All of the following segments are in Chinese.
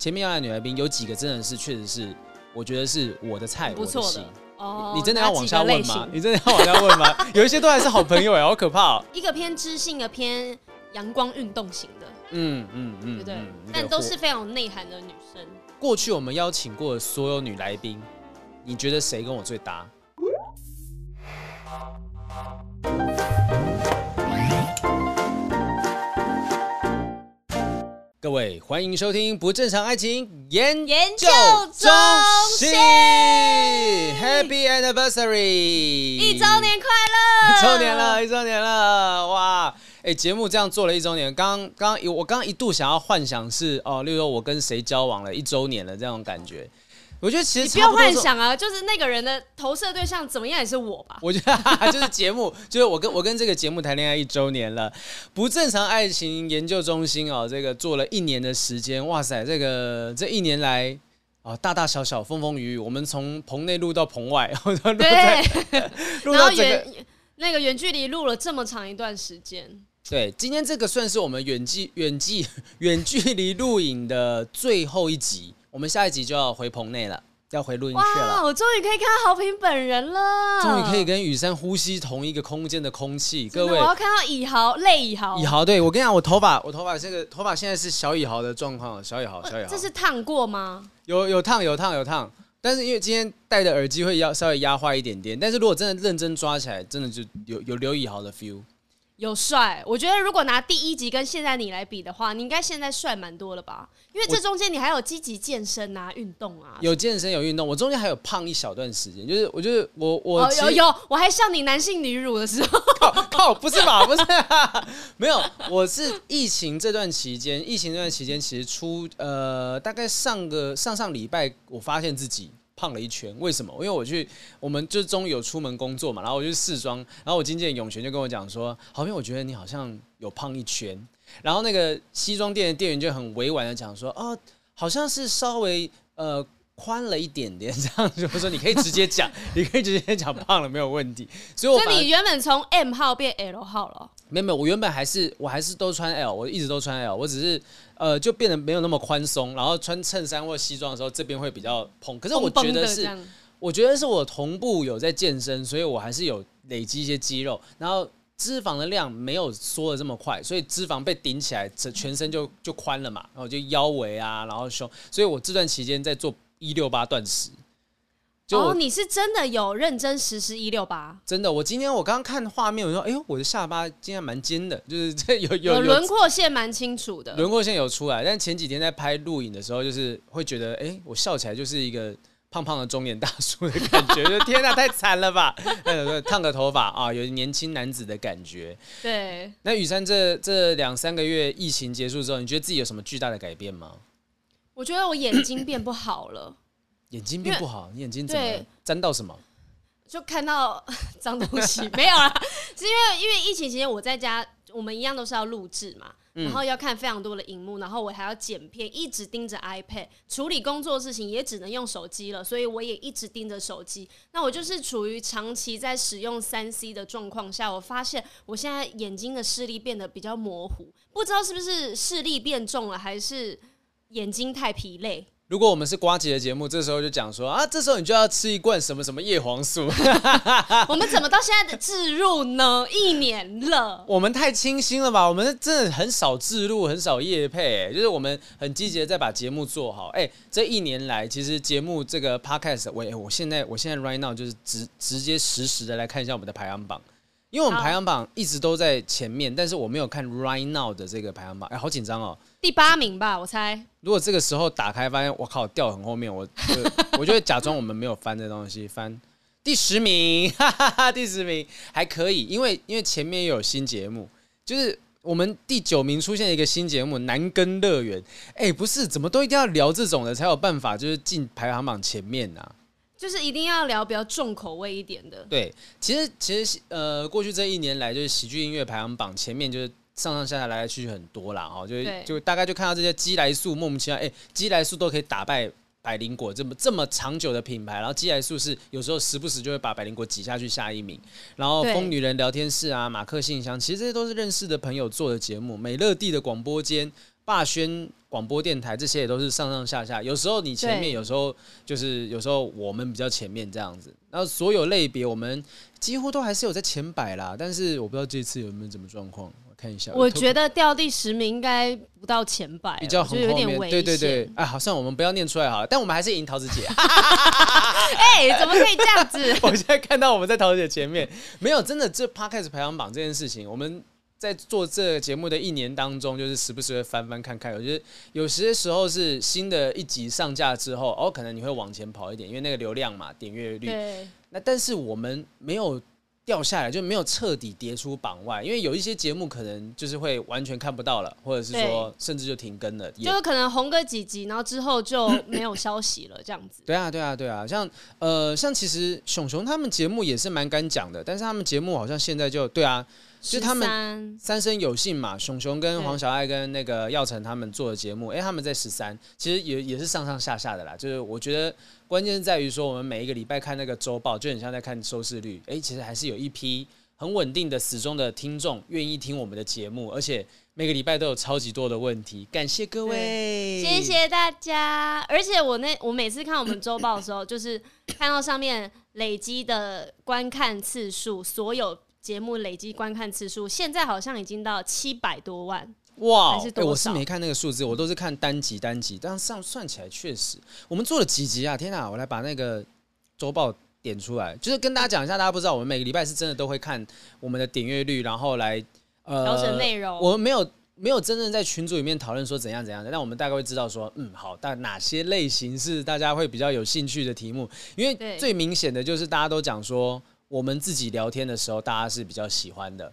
前面要来女来宾有几个真的是确实是，我觉得是我的菜，不错的哦。你真的要往下问吗？你真的要往下问吗？有一些都还是好朋友哎，好可怕哦。一个偏知性的，偏阳光运动型的，嗯嗯嗯，对不对，但都是非常有内涵的女生。过去我们邀请过的所有女来宾，你觉得谁跟我最搭？各位，欢迎收听不正常爱情研研究中心，Happy Anniversary，一周年快乐！一周年了，一周年了，哇！哎，节目这样做了一周年，刚刚我刚刚一度想要幻想是哦，例如说我跟谁交往了一周年了这种感觉。我觉得其实你不要幻想啊，就是那个人的投射对象怎么样也是我吧。我觉得就是节目，就是我跟我跟这个节目谈恋爱一周年了，不正常爱情研究中心哦，这个做了一年的时间，哇塞，这个这一年来啊、哦，大大小小风风雨雨，我们从棚内录到棚外，然后录在对，录到远那个远距离录了这么长一段时间。对，今天这个算是我们远距远距远距离录影的最后一集。我们下一集就要回棚内了，要回录音室了。我终于可以看到豪平本人了，终于可以跟雨珊呼吸同一个空间的空气。各位，我要看到以豪，泪以豪。以豪，对，我跟你讲，我头发，我头发这个头发现在是小以豪的状况，小以豪，小以豪。这是烫过吗？有有烫有烫有烫，但是因为今天戴的耳机会要稍微压坏一点点，但是如果真的认真抓起来，真的就有有刘以豪的 feel。有帅，我觉得如果拿第一集跟现在你来比的话，你应该现在帅蛮多了吧？因为这中间你还有积极健身啊、运动啊。有健身有运动，我中间还有胖一小段时间，就是我就是我我、哦、有有，我还像你男性女乳的时候。靠靠，不是吧？不是、啊，没有，我是疫情这段期间，疫情这段期间其实出呃，大概上个上上礼拜，我发现自己。胖了一圈，为什么？因为我去，我们就终于有出门工作嘛，然后我就试妆，然后我经纪人永泉就跟我讲说，好像我觉得你好像有胖一圈，然后那个西装店的店员就很委婉的讲说，哦，好像是稍微呃宽了一点点，这样就说你可以直接讲，你可以直接讲胖了没有问题，所以我所以你原本从 M 号变 L 号了。没有没有，我原本还是我还是都穿 L，我一直都穿 L，我只是呃就变得没有那么宽松，然后穿衬衫或西装的时候这边会比较蓬。可是我觉得是，我觉得是我同步有在健身，所以我还是有累积一些肌肉，然后脂肪的量没有缩的这么快，所以脂肪被顶起来，整全身就就宽了嘛，然后就腰围啊，然后胸，所以我这段期间在做一六八断食。哦，你是真的有认真实施一六八？真的，我今天我刚刚看画面，我说，哎呦，我的下巴今天蛮尖的，就是这有有轮廓线蛮清楚的，轮廓线有出来。但前几天在拍录影的时候，就是会觉得，哎，我笑起来就是一个胖胖的中年大叔的感觉，就天哪，太惨了吧！烫个头发啊，有年轻男子的感觉。对。那雨珊这这两三个月疫情结束之后，你觉得自己有什么巨大的改变吗？我觉得我眼睛变不好了。眼睛变不好，你眼睛怎么沾到什么？就看到 脏东西 没有啦，是因为因为疫情期间我在家，我们一样都是要录制嘛，然后要看非常多的荧幕，然后我还要剪片，一直盯着 iPad 处理工作事情，也只能用手机了，所以我也一直盯着手机。那我就是处于长期在使用三 C 的状况下，我发现我现在眼睛的视力变得比较模糊，不知道是不是视力变重了，还是眼睛太疲累。如果我们是瓜姐的节目，这时候就讲说啊，这时候你就要吃一罐什么什么叶黄素。我们怎么到现在的置入呢？一年了，我们太清新了吧？我们真的很少置入，很少夜配，欸，就是我们很积极的在把节目做好。哎，欸，这一年来，其实节目这个 podcast，我我现在我现在 right now 就是直直接实时的来看一下我们的排行榜。因为我们排行榜一直都在前面，但是我没有看 right now 的这个排行榜，哎，好紧张哦！第八名吧，我猜。如果这个时候打开发现我靠掉很后面，我就 我就会假装我们没有翻这东西，翻第十名，哈哈哈，第十名还可以，因为因为前面也有新节目，就是我们第九名出现一个新节目《南根乐园》，哎，不是，怎么都一定要聊这种的才有办法，就是进排行榜前面呐、啊。就是一定要聊比较重口味一点的。对，其实其实呃，过去这一年来，就是喜剧音乐排行榜前面就是上上下下来来去去很多啦，哦，就就大概就看到这些鸡来素莫名其妙，哎，鸡来素都可以打败百灵果这么这么长久的品牌，然后鸡来素是有时候时不时就会把百灵果挤下去下一名，然后疯女人聊天室啊，马克信箱，其实这些都是认识的朋友做的节目，美乐蒂的广播间。霸轩广播电台这些也都是上上下下，有时候你前面，有时候就是有时候我们比较前面这样子。然后所有类别我们几乎都还是有在前百啦，但是我不知道这次有没有什么状况。我看一下，我觉得掉第十名应该不到前百，比较很后面。对对对，哎，好像我们不要念出来好了，但我们还是赢桃子姐。哎，怎么可以这样子？我现在看到我们在桃子姐前面，没有真的这 Podcast 排行榜这件事情，我们在做这个节目的一年当中，就是时不时会翻翻看看。我觉得有些时候是新的一集上架之后，哦，可能你会往前跑一点，因为那个流量嘛，点阅率。对。那但是我们没有。掉下来就没有彻底跌出榜外，因为有一些节目可能就是会完全看不到了，或者是说甚至就停更了，就是可能红个几集，然后之后就没有消息了，这样子。对啊，对啊，对啊，像呃，像其实熊熊他们节目也是蛮敢讲的，但是他们节目好像现在就对啊。就他们三生有幸嘛，熊熊跟黄小爱跟那个耀成他们做的节目，哎、欸，他们在十三，其实也也是上上下下的啦。就是我觉得关键是在于说，我们每一个礼拜看那个周报，就很像在看收视率。哎、欸，其实还是有一批很稳定的死忠的听众愿意听我们的节目，而且每个礼拜都有超级多的问题。感谢各位，谢谢大家。而且我那我每次看我们周报的时候，就是看到上面累积的观看次数，所有。节目累计观看次数现在好像已经到七百多万哇！我是没看那个数字，我都是看单集单集，但上算起来确实，我们做了几集啊？天哪！我来把那个周报点出来，就是跟大家讲一下，大家不知道，我们每个礼拜是真的都会看我们的点阅率，然后来呃调整内容。我们没有没有真正在群组里面讨论说怎样怎样的，但我们大概会知道说，嗯，好，但哪些类型是大家会比较有兴趣的题目？因为最明显的就是大家都讲说。我们自己聊天的时候，大家是比较喜欢的。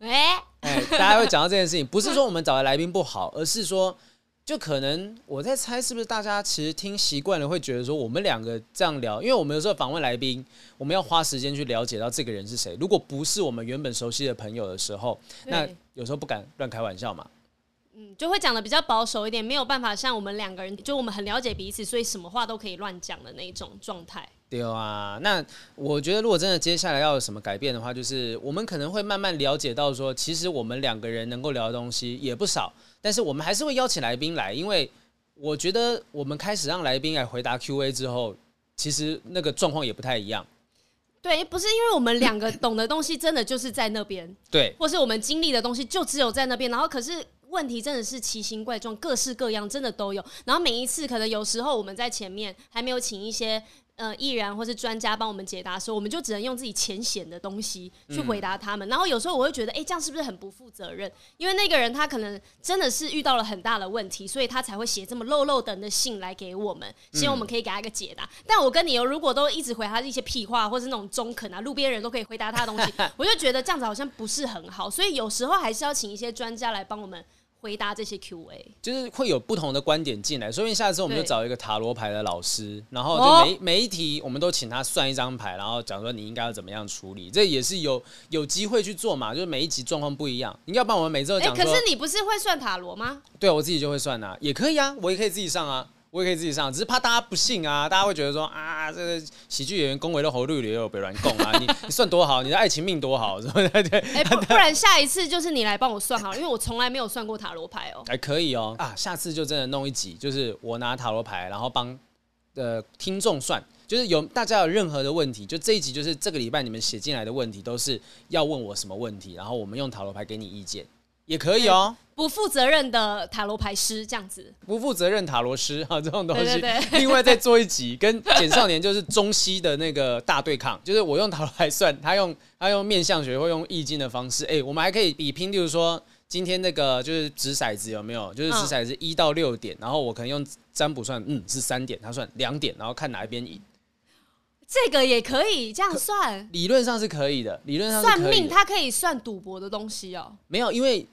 哎，哎，大家会讲到这件事情，不是说我们找的来宾不好，而是说，就可能我在猜，是不是大家其实听习惯了，会觉得说我们两个这样聊，因为我们有时候访问来宾，我们要花时间去了解到这个人是谁。如果不是我们原本熟悉的朋友的时候，那有时候不敢乱开玩笑嘛。嗯，就会讲的比较保守一点，没有办法像我们两个人，就我们很了解彼此，所以什么话都可以乱讲的那一种状态。对啊，那我觉得如果真的接下来要有什么改变的话，就是我们可能会慢慢了解到说，其实我们两个人能够聊的东西也不少，但是我们还是会邀请来宾来，因为我觉得我们开始让来宾来回答 Q&A 之后，其实那个状况也不太一样。对，不是因为我们两个懂的东西真的就是在那边，对，或是我们经历的东西就只有在那边，然后可是问题真的是奇形怪状，各式各样，真的都有。然后每一次可能有时候我们在前面还没有请一些。呃，艺人或是专家帮我们解答的时候，我们就只能用自己浅显的东西去回答他们。嗯、然后有时候我会觉得，哎、欸，这样是不是很不负责任？因为那个人他可能真的是遇到了很大的问题，所以他才会写这么漏漏等的信来给我们，希望我们可以给他一个解答。嗯、但我跟你哦，如果都一直回他一些屁话，或是那种中肯啊，路边人都可以回答他的东西，我就觉得这样子好像不是很好。所以有时候还是要请一些专家来帮我们。回答这些 Q&A，就是会有不同的观点进来，所以下次我们就找一个塔罗牌的老师，然后就每每一题我们都请他算一张牌，然后讲说你应该要怎么样处理，这也是有有机会去做嘛，就是每一集状况不一样，你要帮我们每次都讲。可是你不是会算塔罗吗？对，我自己就会算啊，也可以啊，我也可以自己上啊。我也可以自己上，只是怕大家不信啊！大家会觉得说啊，这个喜剧演员恭维的喉绿也有别乱供啊！你 你算多好，你的爱情命多好，是不是？对。哎，不不然下一次就是你来帮我算好了，因为我从来没有算过塔罗牌哦。还可以哦啊，下次就真的弄一集，就是我拿塔罗牌，然后帮呃听众算，就是有大家有任何的问题，就这一集就是这个礼拜你们写进来的问题都是要问我什么问题，然后我们用塔罗牌给你意见。也可以哦，不负责任的塔罗牌师这样子，不负责任塔罗师哈，这种东西。对对对，另外再做一集，跟简少年就是中西的那个大对抗，就是我用塔罗牌算，他用他用面相学或用易经的方式，哎、欸，我们还可以比拼，例如说今天那个就是掷骰子有没有？就是掷骰子一到六点，然后我可能用占卜算，嗯，是三点，他算两点，然后看哪一边赢。这个也可以这样算，理论上是可以的，理论上算命它可以算赌博的东西哦。没有，因为。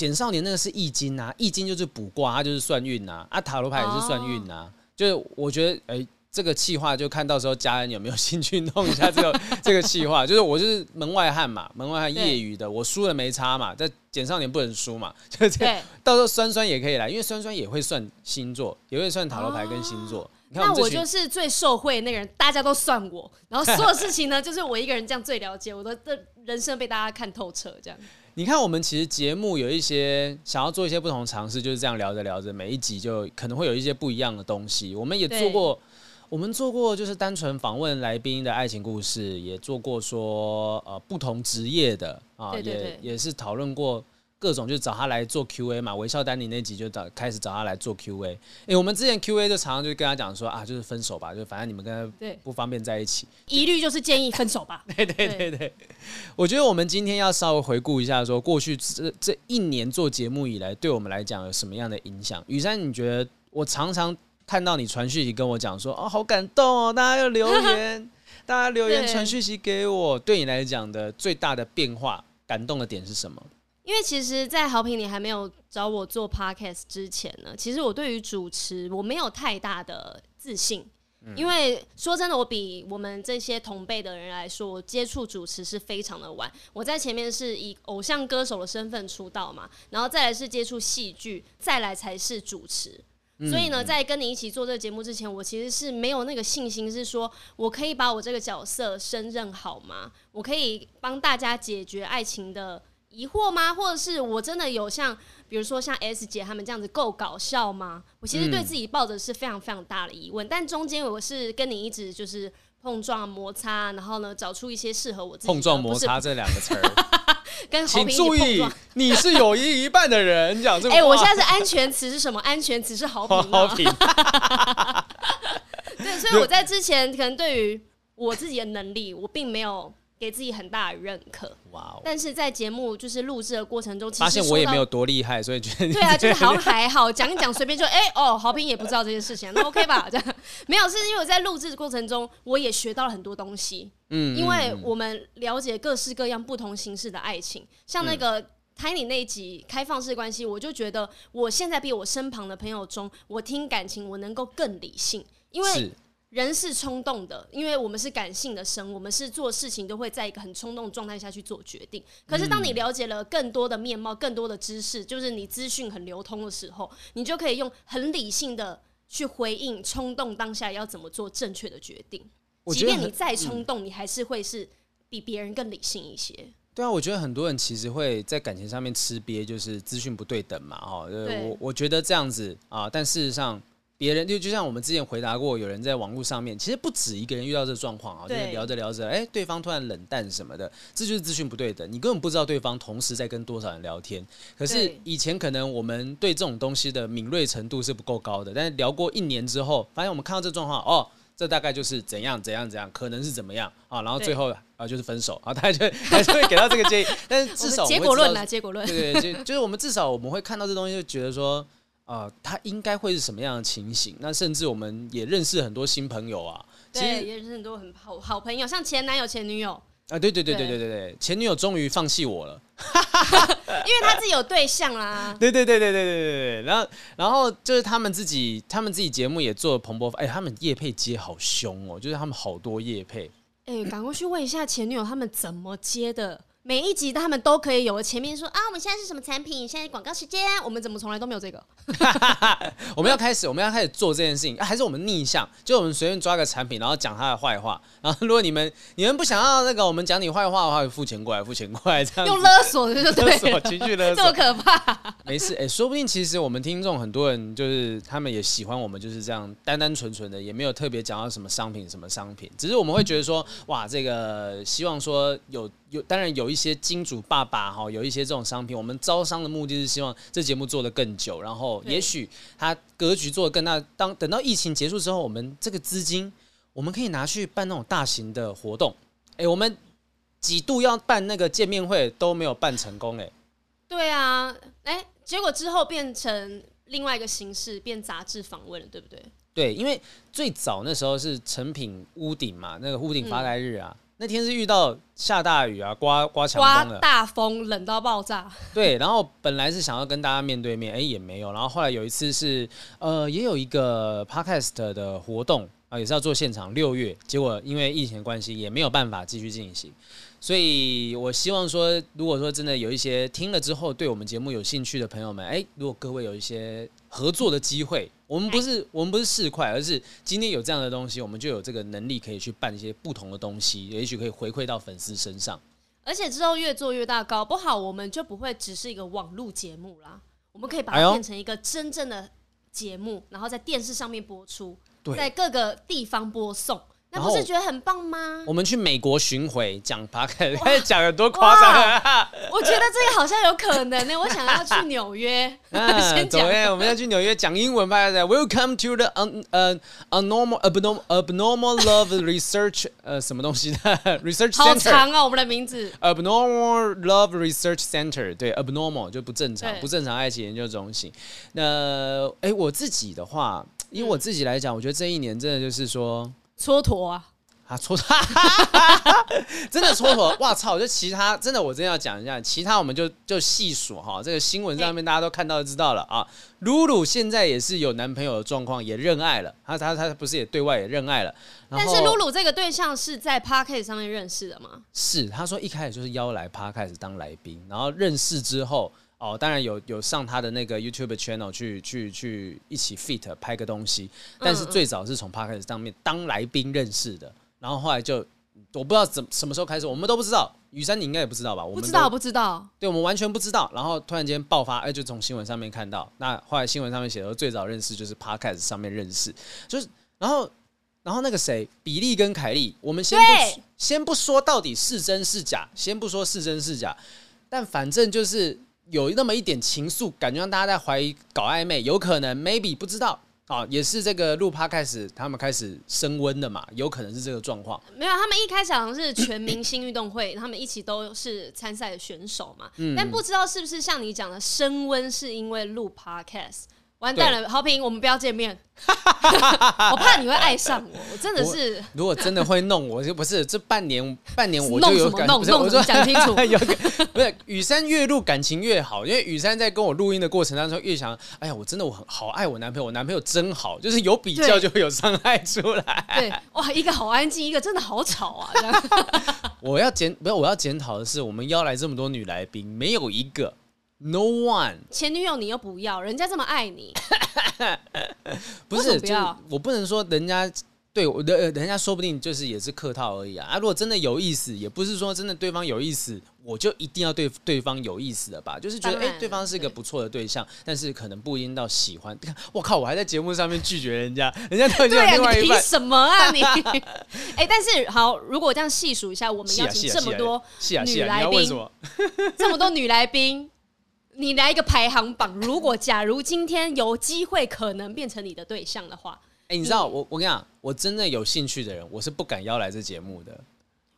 简少年那个是易经啊，易经就是卜卦，它就是算运呐，啊塔罗牌也是算运呐。哦、就是我觉得，哎、欸，这个气话就看到时候家人有没有兴趣弄一下这个 这个气话。就是我就是门外汉嘛，门外汉业余的，我输了没差嘛。但简少年不能输嘛，就这样。对到时候酸酸也可以来，因为酸酸也会算星座，也会算塔罗牌跟星座。哦、你看我那我就是最受惠的那个人，大家都算我，然后所有事情呢，就是我一个人这样最了解，我的的人生被大家看透彻这样。你看，我们其实节目有一些想要做一些不同尝试，就是这样聊着聊着，每一集就可能会有一些不一样的东西。我们也做过，我们做过就是单纯访问来宾的爱情故事，也做过说呃不同职业的啊，对对对也也是讨论过。各种就找他来做 Q&A 嘛，微笑丹尼那集就找开始找他来做 Q&A。哎、欸，我们之前 Q&A 就常常就跟他讲说啊，就是分手吧，就反正你们跟他不方便在一起，一律就是建议分手吧。对对对对，我觉得我们今天要稍微回顾一下，说过去这这一年做节目以来，对我们来讲有什么样的影响？雨珊，你觉得我常常看到你传讯息跟我讲说，哦，好感动哦，大家要留言，大家留言传讯息给我，对你来讲的最大的变化、感动的点是什么？因为其实，在好评你还没有找我做 podcast 之前呢，其实我对于主持我没有太大的自信。嗯、因为说真的，我比我们这些同辈的人来说，我接触主持是非常的晚。我在前面是以偶像歌手的身份出道嘛，然后再来是接触戏剧，再来才是主持。嗯、所以呢，在跟你一起做这个节目之前，我其实是没有那个信心，是说我可以把我这个角色胜任好吗？我可以帮大家解决爱情的。疑惑吗？或者是我真的有像，比如说像 S 姐他们这样子够搞笑吗？我其实对自己抱着是非常非常大的疑问。嗯、但中间我是跟你一直就是碰撞摩擦，然后呢找出一些适合我自己。碰撞摩擦这两个词。请注意，你是有一一半的人讲这个。哎、欸，我现在是安全词是什么？安全词是豪平。豪平。对，所以我在之前可能对于我自己的能力，我并没有。给自己很大的认可！但是在节目就是录制的过程中，其实发现我也没有多厉害，所以觉得对啊，就是好像还好，讲一讲随便就哎、欸、哦，好平也不知道这件事情，那 OK 吧？这样没有，是因为我在录制的过程中，我也学到了很多东西。嗯，因为我们了解各式各样不同形式的爱情，像那个 Tiny 那一集开放式关系，我就觉得我现在比我身旁的朋友中，我听感情我能够更理性，因为。人是冲动的，因为我们是感性的生物，我们是做事情都会在一个很冲动的状态下去做决定。可是当你了解了更多的面貌、更多的知识，就是你资讯很流通的时候，你就可以用很理性的去回应冲动当下要怎么做正确的决定。即便你再冲动，你还是会是比别人更理性一些。对啊，我觉得很多人其实会在感情上面吃瘪，就是资讯不对等嘛。哈，我我觉得这样子啊，但事实上。别人就就像我们之前回答过，有人在网络上面，其实不止一个人遇到这个状况啊，就是聊着聊着，哎，对方突然冷淡什么的，这就是资讯不对等，你根本不知道对方同时在跟多少人聊天。可是以前可能我们对这种东西的敏锐程度是不够高的，但是聊过一年之后，发现我们看到这状况，哦，这大概就是怎样怎样怎样，可能是怎么样啊，然后最后啊就是分手啊，大家就还是会给到这个建议，但是至少 结果论啊，结果论，对对，就就是我们至少我们会看到这东西，就觉得说。啊、呃，他应该会是什么样的情形？那甚至我们也认识很多新朋友啊，对，也认识很多很好好朋友，像前男友、前女友啊，对对对对对对对，前女友终于放弃我了，因为他自己有对象啦。对对对对对对对对，然后然后就是他们自己，他们自己节目也做了蓬勃，哎，他们叶配接好凶哦，就是他们好多叶配。哎，赶快去问一下前女友他们怎么接的。每一集他们都可以有前面说啊，我们现在是什么产品？现在广告时间，我们怎么从来都没有这个？我们要开始，我们要开始做这件事情，啊、还是我们逆向？就我们随便抓个产品，然后讲他的坏话。然后如果你们你们不想要那个我们讲你坏话的话，付钱过来，付钱过来，这样用勒索的就对了，勒索情绪勒索，这么可怕？没事，哎、欸，说不定其实我们听众很多人就是他们也喜欢我们就是这样单单纯纯的，也没有特别讲到什么商品什么商品，只是我们会觉得说哇，这个希望说有。有当然有一些金主爸爸哈，有一些这种商品，我们招商的目的是希望这节目做得更久，然后也许它格局做得更大。当等到疫情结束之后，我们这个资金我们可以拿去办那种大型的活动。哎，我们几度要办那个见面会都没有办成功哎。对啊，哎，结果之后变成另外一个形式，变杂志访问了，对不对？对，因为最早那时候是成品屋顶嘛，那个屋顶发呆日啊。嗯那天是遇到下大雨啊，刮刮强风的，刮大风，冷到爆炸。对，然后本来是想要跟大家面对面，哎、欸，也没有。然后后来有一次是，呃，也有一个 podcast 的活动啊，也是要做现场，六月，结果因为疫情关系，也没有办法继续进行。所以我希望说，如果说真的有一些听了之后对我们节目有兴趣的朋友们，哎、欸，如果各位有一些合作的机会。我们不是我们不是市侩，而是今天有这样的东西，我们就有这个能力可以去办一些不同的东西，也许可以回馈到粉丝身上。而且之后越做越大，搞不好我们就不会只是一个网络节目啦，我们可以把它变成一个真正的节目，然后在电视上面播出，在各个地方播送。那不是觉得很棒吗？我们去美国巡回讲 podcast，讲的多夸张！我觉得这个好像有可能呢。我想要去纽约，先讲。我们要去纽约讲英文吧。Welcome to the un 呃 abnormal abnormal abnormal love research 呃什么东西的 research center？好长哦，我们的名字。Abnormal love research center，对，abnormal 就不正常，不正常爱情研究中心。那哎，我自己的话，以我自己来讲，我觉得这一年真的就是说。蹉跎啊！啊，蹉跎，真的蹉跎！哇操！就其他真的，我真的要讲一下，其他我们就就细数哈。这个新闻上面大家都看到知道了啊。露露现在也是有男朋友的状况，也认爱了。她她她不是也对外也认爱了？但是露露这个对象是在 Podcast 上面认识的吗？是，她说一开始就是邀来 Podcast 当来宾，然后认识之后。哦，当然有有上他的那个 YouTube channel 去去去一起 fit 拍个东西，但是最早是从 Podcast 上面当来宾认识的，然后后来就我不知道怎什么时候开始，我们都不知道，雨山你应该也不知道吧？我们不知道不知道，对我们完全不知道，然后突然间爆发，哎，就从新闻上面看到，那后来新闻上面写的最早认识就是 Podcast 上面认识，就是然后然后那个谁，比利跟凯利，我们先不先不说到底是真是假，先不说是真是假，但反正就是。有那么一点情愫，感觉让大家在怀疑搞暧昧，有可能，maybe 不知道啊，也是这个录趴开始，他们开始升温的嘛，有可能是这个状况。没有，他们一开始好像是全明星运动会，他们一起都是参赛的选手嘛，嗯、但不知道是不是像你讲的升温，是因为录 podcast。完蛋了，豪平，我们不要见面。我怕你会爱上我，我真的是。如果真的会弄我，就不是这半年，半年我就有感。弄什么弄？弄？讲清楚。不是雨珊越录感情越好，因为雨珊在跟我录音的过程当中越想，哎呀，我真的我很好爱我男朋友，我男朋友真好，就是有比较就会有伤害出来。对，哇，一个好安静，一个真的好吵啊。我要检不是我要检讨的是，我们邀来这么多女来宾，没有一个。No one，前女友你又不要，人家这么爱你，不是，不要，我不能说人家对我的，人家说不定就是也是客套而已啊。啊，如果真的有意思，也不是说真的对方有意思，我就一定要对对方有意思的吧？就是觉得哎、欸，对方是一个不错的对象，对但是可能不一定到喜欢。我靠，我还在节目上面拒绝人家，人家都已经有另外一半。对啊，你凭什么啊你？哎、欸，但是好，如果这样细数一下，我们邀请这么多女来宾，这么多女来宾。你来一个排行榜，如果假如今天有机会可能变成你的对象的话，哎、欸，你知道我我跟你讲，我真的有兴趣的人，我是不敢邀来这节目的。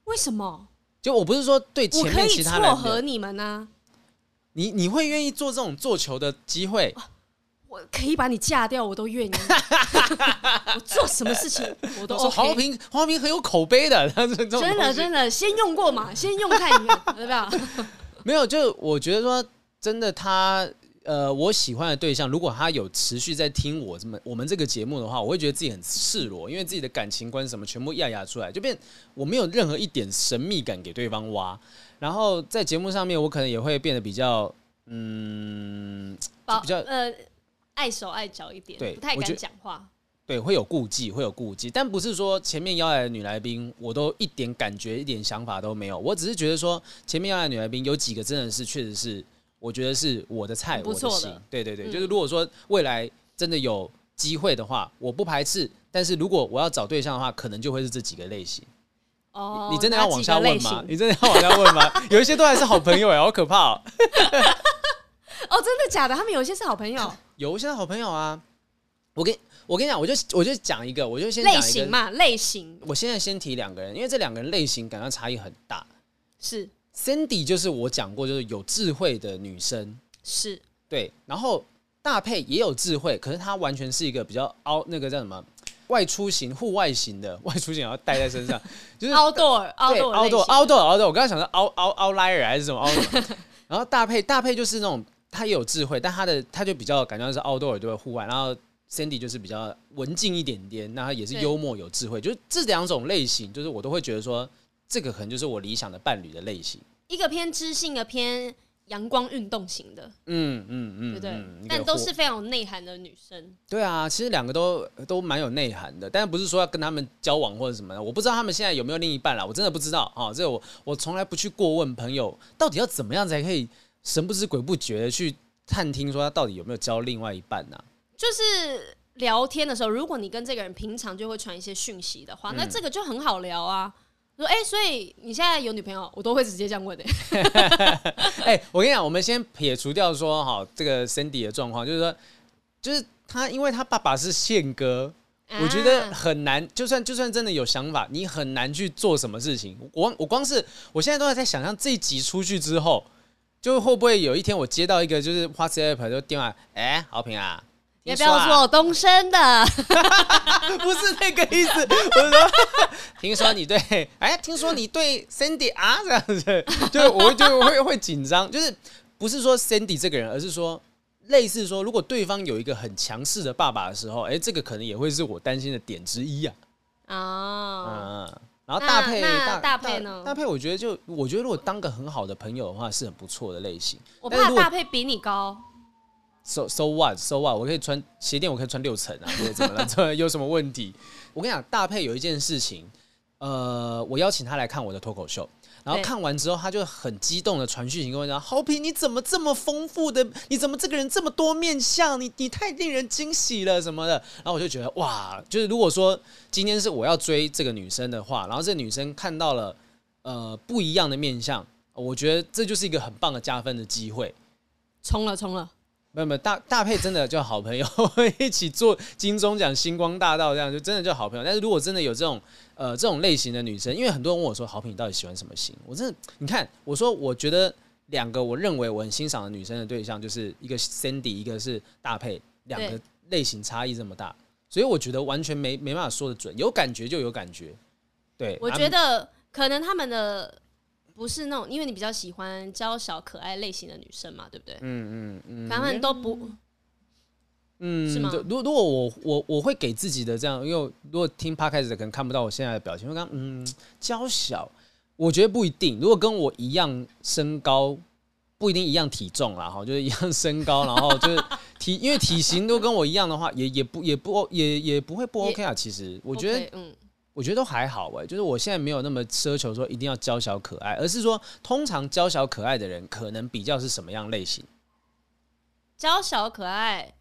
为什么？就我不是说对前面其他人，我可以撮合你们呢、啊？你你会愿意做这种做球的机会？我可以把你嫁掉，我都愿意。我做什么事情我都、OK。黄平黄平很有口碑的，真的真的，先用过嘛，先用看一看，对吧？没有，就我觉得说。真的他，呃，我喜欢的对象，如果他有持续在听我这么我们这个节目的话，我会觉得自己很赤裸，因为自己的感情观什么全部压压出来，就变我没有任何一点神秘感给对方挖。然后在节目上面，我可能也会变得比较嗯，比较呃碍手碍脚一点，对，不太敢讲话，对，会有顾忌，会有顾忌。但不是说前面邀来的女来宾，我都一点感觉、一点想法都没有。我只是觉得说，前面邀来的女来宾有几个真的是确实是。我觉得是我的菜，我的型，对对对，就是如果说未来真的有机会的话，我不排斥。但是如果我要找对象的话，可能就会是这几个类型。哦，你真的要往下问吗？你真的要往下问吗？有一些都还是好朋友哎，好可怕哦！哦，真的假的？他们有一些是好朋友，有一些是好朋友啊。我跟我跟你讲，我就我就讲一个，我就先类型嘛，类型。我现在先提两个人，因为这两个人类型感到差异很大。是。Sandy 就是我讲过，就是有智慧的女生，是对。然后大佩也有智慧，可是她完全是一个比较凹，那个叫什么外出型、户外型的 外出型，要带在身上，就是 outdoor outdoor outdoor outdoor outdoor。我刚刚想说 out out outlier 还是什么 outdoor。然后大佩大佩就是那种她也有智慧，但她的她就比较感觉是 outdoor 对户外。然后 Cindy 就是比较文静一点点，那她也是幽默有智慧，就是这两种类型，就是我都会觉得说。这个可能就是我理想的伴侣的类型，一个偏知性的偏阳光运动型的，嗯嗯嗯，对不对？嗯、但都是非常有内涵的女生。对啊，其实两个都都蛮有内涵的，但不是说要跟他们交往或者什么的。我不知道他们现在有没有另一半啦，我真的不知道啊。这个、我我从来不去过问朋友，到底要怎么样才可以神不知鬼不觉的去探听说他到底有没有交另外一半呢、啊？就是聊天的时候，如果你跟这个人平常就会传一些讯息的话，嗯、那这个就很好聊啊。说哎、欸，所以你现在有女朋友，我都会直接这样问的、欸。哎、欸，我跟你讲，我们先撇除掉说哈，这个 Cindy 的状况，就是说，就是他，因为他爸爸是宪哥，啊、我觉得很难。就算就算真的有想法，你很难去做什么事情。我我光是我现在都在在想象这一集出去之后，就会不会有一天我接到一个就是 WhatsApp 的电话，哎、欸，豪平啊。也不要说我东升的，不是那个意思。我说，听说你对，哎，听说你对 Cindy 啊，这样子，就我就会会紧张，就是不是说 Cindy 这个人，而是说类似说，如果对方有一个很强势的爸爸的时候，哎，这个可能也会是我担心的点之一啊。哦，嗯，然后大配大大配呢？大配，我觉得就我觉得如果当个很好的朋友的话，是很不错的类型。我怕大配比你高。So so what so what？我可以穿鞋垫，我可以穿六层啊，对，怎么了？这有什么问题？我跟你讲，大配有一件事情，呃，我邀请他来看我的脱口秀，然后看完之后，他就很激动的传讯息跟我讲：“豪平，你怎么这么丰富的？你怎么这个人这么多面相？你你太令人惊喜了什么的。”然后我就觉得哇，就是如果说今天是我要追这个女生的话，然后这个女生看到了呃不一样的面相，我觉得这就是一个很棒的加分的机会。冲了，冲了。没有没有，大大配真的就好朋友，一起做金钟奖星光大道这样，就真的就好朋友。但是如果真的有这种呃这种类型的女生，因为很多人问我说，好品你到底喜欢什么型？我真的，你看我说，我觉得两个我认为我很欣赏的女生的对象，就是一个 Sandy，一个是大配，两个类型差异这么大，所以我觉得完全没没办法说的准，有感觉就有感觉。对，我觉得可能他们的。不是那种，因为你比较喜欢娇小可爱类型的女生嘛，对不对？嗯嗯嗯，反正都不，嗯，是吗？如果如果我我我会给自己的这样，因为如果听 Podcast 的可能看不到我现在的表情，我刚嗯娇小，我觉得不一定。如果跟我一样身高，不一定一样体重啦，哈，就是一样身高，然后就是体，因为体型都跟我一样的话，也也不也不也也不会不 OK 啊。其实我觉得，嗯。我觉得都还好哎，就是我现在没有那么奢求说一定要娇小可爱，而是说通常娇小可爱的人可能比较是什么样类型？娇小可爱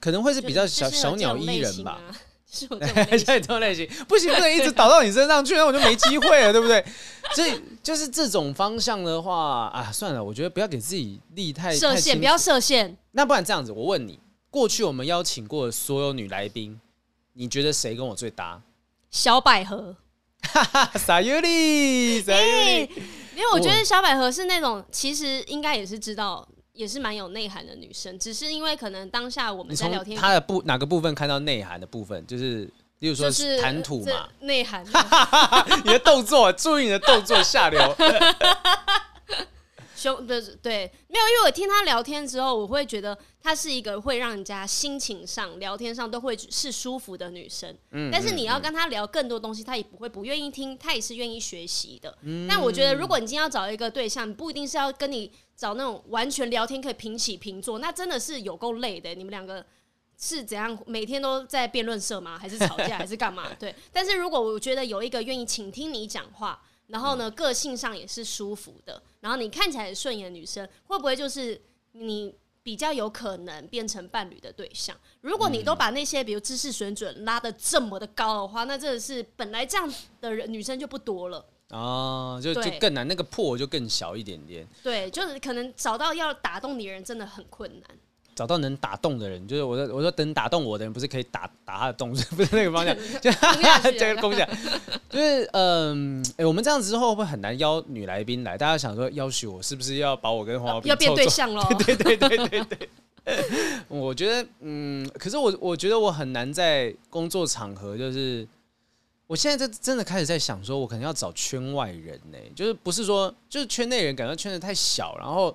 可能会是比较小小鸟依人吧？是我 这种类型，这种类型不行，不能一直倒到你身上去，那我就没机会了，对不对？所以就是这种方向的话啊，算了，我觉得不要给自己立太设限，不要设限。那不然这样子，我问你，过去我们邀请过的所有女来宾，你觉得谁跟我最搭？小百合，哈哈，撒尤里，撒尤里，因为我觉得小百合是那种，其实应该也是知道，也是蛮有内涵的女生，只是因为可能当下我们在聊天，她的部哪个部分看到内涵的部分，就是，例如说谈吐嘛，内涵，你的动作，注意你的动作下流。胸对对，没有，因为我听他聊天之后，我会觉得她是一个会让人家心情上、聊天上都会是舒服的女生。嗯，但是你要跟她聊更多东西，她也不会不愿意听，她也是愿意学习的。嗯，但我觉得，如果你今天要找一个对象，不一定是要跟你找那种完全聊天可以平起平坐，那真的是有够累的。你们两个是怎样每天都在辩论社吗？还是吵架？还是干嘛？对。但是如果我觉得有一个愿意倾听你讲话。然后呢，个性上也是舒服的。然后你看起来顺眼的女生，会不会就是你比较有可能变成伴侣的对象？如果你都把那些比如知识水准拉得这么的高的话，那真的是本来这样的人女生就不多了。哦，就就更难，那个破就更小一点点。对，就是可能找到要打动你的人真的很困难。找到能打动的人，就是我说，我说等打动我的人，不是可以打打他的动，不是那个方向，就这个方向，就是嗯，哎、欸，我们这样子之后会很难邀女来宾来？大家想说邀许我，是不是要把我跟黄豪平要变对象了？对对对对对对。我觉得嗯，可是我我觉得我很难在工作场合，就是我现在在真的开始在想，说我可能要找圈外人呢、欸，就是不是说就是圈内人，感觉圈子太小，然后。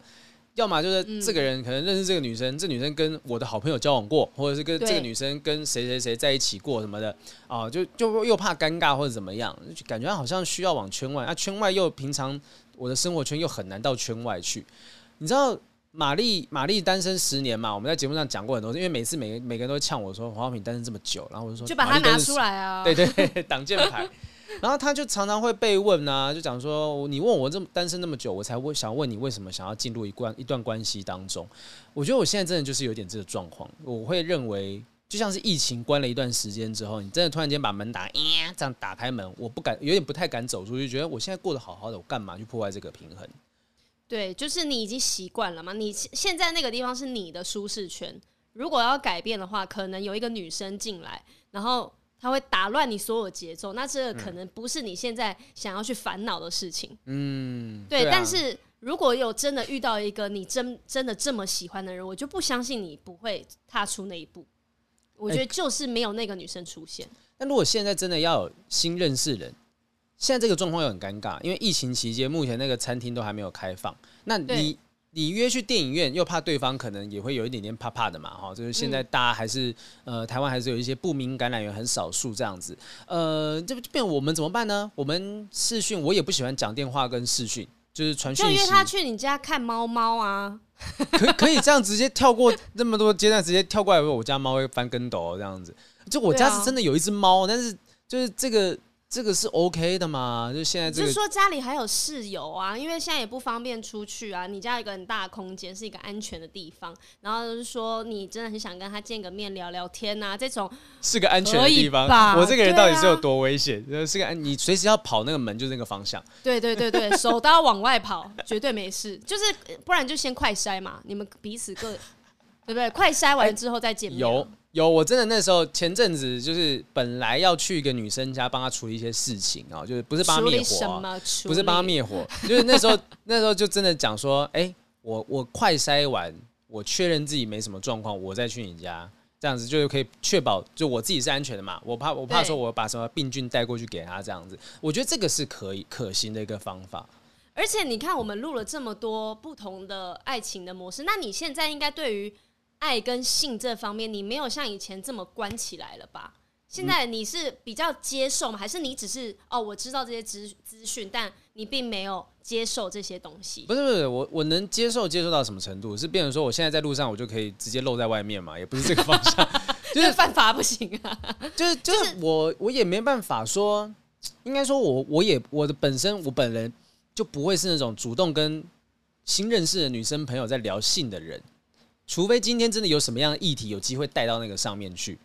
要么就是这个人可能认识这个女生，嗯、这女生跟我的好朋友交往过，或者是跟这个女生跟谁谁谁在一起过什么的啊，就就又怕尴尬或者怎么样，就感觉好像需要往圈外，啊圈外又平常我的生活圈又很难到圈外去，你知道玛丽玛丽单身十年嘛？我们在节目上讲过很多次，因为每次每个每个人都会呛我说黄浩平单身这么久，然后我就说就把它拿出来啊，对对对，挡箭牌。然后他就常常会被问啊，就讲说你问我这么单身那么久，我才会想问你为什么想要进入一关一段关系当中。我觉得我现在真的就是有点这个状况，我会认为就像是疫情关了一段时间之后，你真的突然间把门打，这样打开门，我不敢，有点不太敢走出去，觉得我现在过得好好的，我干嘛去破坏这个平衡？对，就是你已经习惯了嘛，你现在那个地方是你的舒适圈，如果要改变的话，可能有一个女生进来，然后。他会打乱你所有节奏，那这个可能不是你现在想要去烦恼的事情。嗯，对。但是如果有真的遇到一个你真真的这么喜欢的人，我就不相信你不会踏出那一步。我觉得就是没有那个女生出现。那、欸、如果现在真的要有新认识人，现在这个状况又很尴尬，因为疫情期间目前那个餐厅都还没有开放，那你。你约去电影院，又怕对方可能也会有一点点怕怕的嘛，哈，就是现在大家还是、嗯、呃，台湾还是有一些不明感染源很少数这样子，呃，这变我们怎么办呢？我们视讯，我也不喜欢讲电话跟视讯，就是传讯息。就约他去你家看猫猫啊，可可以这样直接跳过那么多阶段，直接跳过来，我家猫会翻跟斗这样子。就我家是真的有一只猫，但是就是这个。这个是 OK 的嘛？就现在这个，就是说家里还有室友啊，因为现在也不方便出去啊。你家有一个很大的空间，是一个安全的地方。然后就是说，你真的很想跟他见个面聊聊天啊，这种是个安全的地方。我这个人到底是有多危险？啊、是个你随时要跑那个门，就是那个方向。对对对对，手刀往外跑，绝对没事。就是不然就先快筛嘛，你们彼此各对不对？快筛完之后再见面。有。有，我真的那时候前阵子就是本来要去一个女生家帮她处理一些事情啊，就是不是帮她灭火，不是帮她灭火，就是那时候那时候就真的讲说，哎、欸，我我快筛完，我确认自己没什么状况，我再去你家，这样子就可以确保就我自己是安全的嘛。我怕我怕说我把什么病菌带过去给她这样子，我觉得这个是可以可行的一个方法。而且你看，我们录了这么多不同的爱情的模式，那你现在应该对于。爱跟性这方面，你没有像以前这么关起来了吧？现在你是比较接受吗？还是你只是哦，我知道这些资资讯，但你并没有接受这些东西？不是不是，我我能接受，接受到什么程度？是变成说，我现在在路上，我就可以直接露在外面嘛？也不是这个方向，就是犯法不行啊！就是就是我我也没办法说，应该说我我也我的本身我本人就不会是那种主动跟新认识的女生朋友在聊性的人。除非今天真的有什么样的议题有机会带到那个上面去，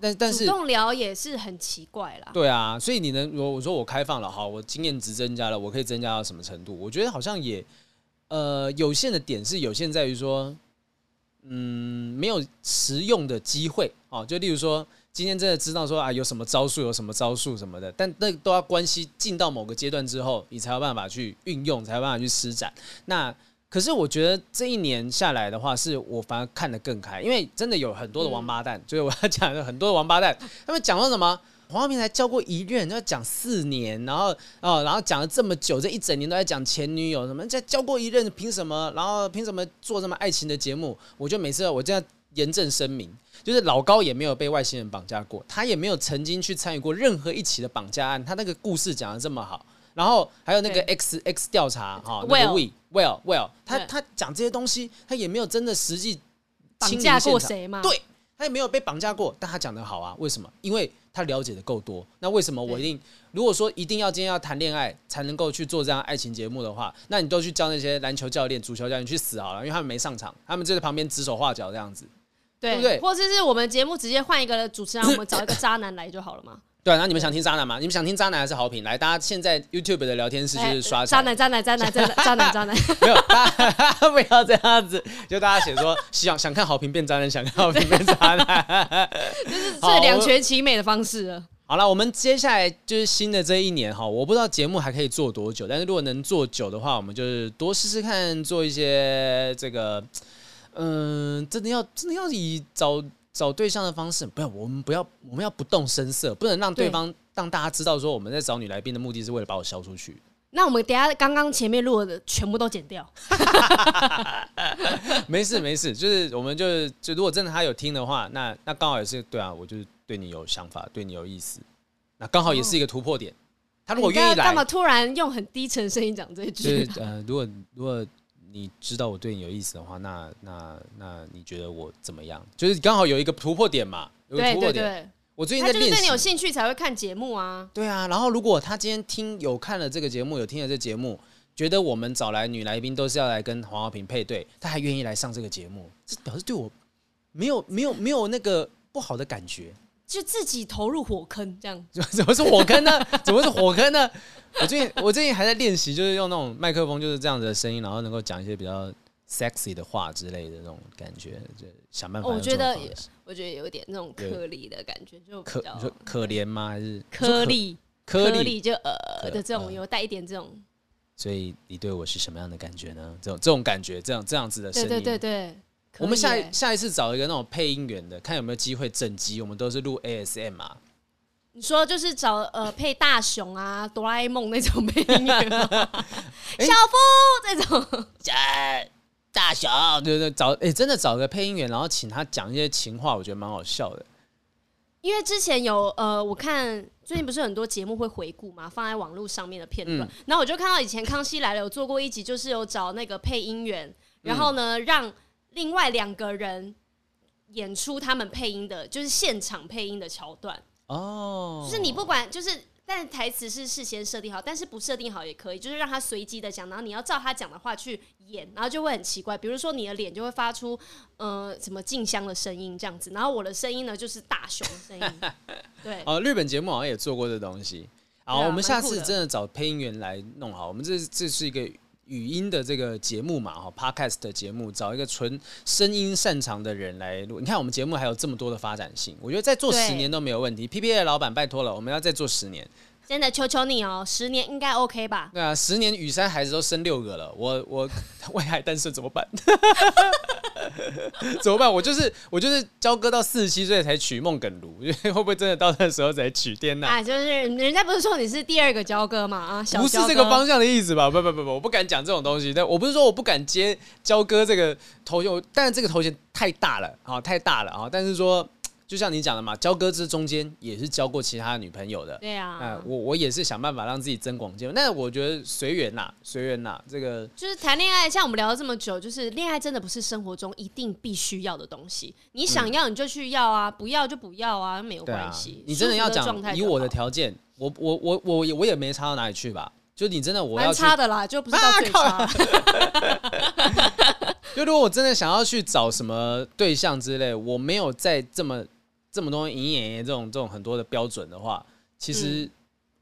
但但是主动聊也是很奇怪啦。对啊，所以你能我我说我开放了哈，我经验值增加了，我可以增加到什么程度？我觉得好像也呃有限的点是有限在于说，嗯，没有实用的机会哦。就例如说，今天真的知道说啊有什么招数，有什么招数什么的，但那都要关系进到某个阶段之后，你才有办法去运用，才有办法去施展。那可是我觉得这一年下来的话，是我反而看得更开，因为真的有很多的王八蛋，嗯、所以我要讲的很多的王八蛋，他们讲到什么黄浩平才交过一任，要讲四年，然后哦，然后讲了这么久，这一整年都在讲前女友什么，再交过一任凭什么？然后凭什么做这么爱情的节目？我就每次我这样严正声明，就是老高也没有被外星人绑架过，他也没有曾经去参与过任何一起的绑架案，他那个故事讲的这么好。然后还有那个 X X 调查哈，那个 We Well Well，他他讲这些东西，他也没有真的实际绑架过谁吗？对，他也没有被绑架过，但他讲的好啊，为什么？因为他了解的够多。那为什么我一定如果说一定要今天要谈恋爱才能够去做这样爱情节目的话，那你都去教那些篮球教练、足球教练去死好了，因为他们没上场，他们就在旁边指手画脚这样子，对不对？或者是我们节目直接换一个主持人，我们找一个渣男来就好了嘛。对，那你们想听渣男吗？你们想听渣男还是好评？来，大家现在 YouTube 的聊天室就是刷渣男，渣男，渣男，渣男，渣男，渣男。没有，不要这样子。就大家写说，想想看好评变渣男，想看好评变渣男，就是最两全其美的方式了。好了，我们接下来就是新的这一年哈，我不知道节目还可以做多久，但是如果能做久的话，我们就是多试试看，做一些这个，嗯，真的要真的要以找。找对象的方式，不要我们不要我们要不动声色，不能让对方让大家知道说我们在找女来宾的目的是为了把我消出去。那我们等下刚刚前面录的全部都剪掉。没事没事，就是我们就是就如果真的他有听的话，那那刚好也是对啊，我就是对你有想法，对你有意思，那刚好也是一个突破点。他如果愿意来，干嘛突然用很低沉声音讲这句？就是呃，如果如果你知道我对你有意思的话，那那那你觉得我怎么样？就是刚好有一个突破点嘛，有个突破点。我最近在练习。他就是对你有兴趣才会看节目啊。对啊，然后如果他今天听有看了这个节目，有听了这节目，觉得我们找来女来宾都是要来跟黄浩平配对，他还愿意来上这个节目，这表示对我没有没有没有那个不好的感觉。就自己投入火坑这样，怎么是火坑呢？怎么是火坑呢？我最近我最近还在练习，就是用那种麦克风，就是这样子的声音，然后能够讲一些比较 sexy 的话之类的那种感觉，就想办法。我觉得我觉得有点那种颗粒的感觉，就可你说可怜吗？还是颗粒颗粒就呃的这种，有带一点这种。所以你对我是什么样的感觉呢？这种这种感觉，这样这样子的声音，对对对对。我们下一下一次找一个那种配音员的，看有没有机会整集我们都是录 ASM 啊。你说就是找呃配大雄啊、哆啦 A 梦那种配音员吗？欸、小夫这种，大雄对对找哎、欸、真的找个配音员，然后请他讲一些情话，我觉得蛮好笑的。因为之前有呃，我看最近不是很多节目会回顾嘛，放在网络上面的片段，嗯、然后我就看到以前康熙来了有做过一集，就是有找那个配音员，然后呢、嗯、让。另外两个人演出他们配音的，就是现场配音的桥段哦。就是你不管，就是但台词是事先设定好，但是不设定好也可以，就是让他随机的讲，然后你要照他讲的话去演，然后就会很奇怪。比如说你的脸就会发出呃什么静香的声音这样子，然后我的声音呢就是大雄的声音。对哦，日本节目好像也做过这东西。好，啊、我们下次真的找配音员来弄好。我们这这是一个。语音的这个节目嘛，哈，Podcast 的节目，找一个纯声音擅长的人来录。你看我们节目还有这么多的发展性，我觉得再做十年都没有问题。PPA 的老板，拜托了，我们要再做十年。真的求求你哦，十年应该 OK 吧？对啊，十年雨山孩子都生六个了，我 我为爱单身怎么办？怎么办？我就是我就是交哥到四十七岁才娶孟耿如，会不会真的到那时候才娶天呐？啊，就是人家不是说你是第二个交哥嘛？啊，小不是这个方向的意思吧？不不不不，我不敢讲这种东西。但我不是说我不敢接交哥这个头衔，但是这个头衔太大了啊，太大了啊！但是说。就像你讲的嘛，交割之中间也是交过其他的女朋友的。对啊，呃、我我也是想办法让自己增广见闻。但是我觉得随缘呐，随缘呐，这个就是谈恋爱。像我们聊了这么久，就是恋爱真的不是生活中一定必须要的东西。你想要你就去要啊，嗯、不要就不要啊，没有关系。你真的要讲以我的条件，我我我我我也没差到哪里去吧？就你真的我要差的啦，就不是到最差。啊、就如果我真的想要去找什么对象之类，我没有在这么。这么多营业这种这种很多的标准的话，其实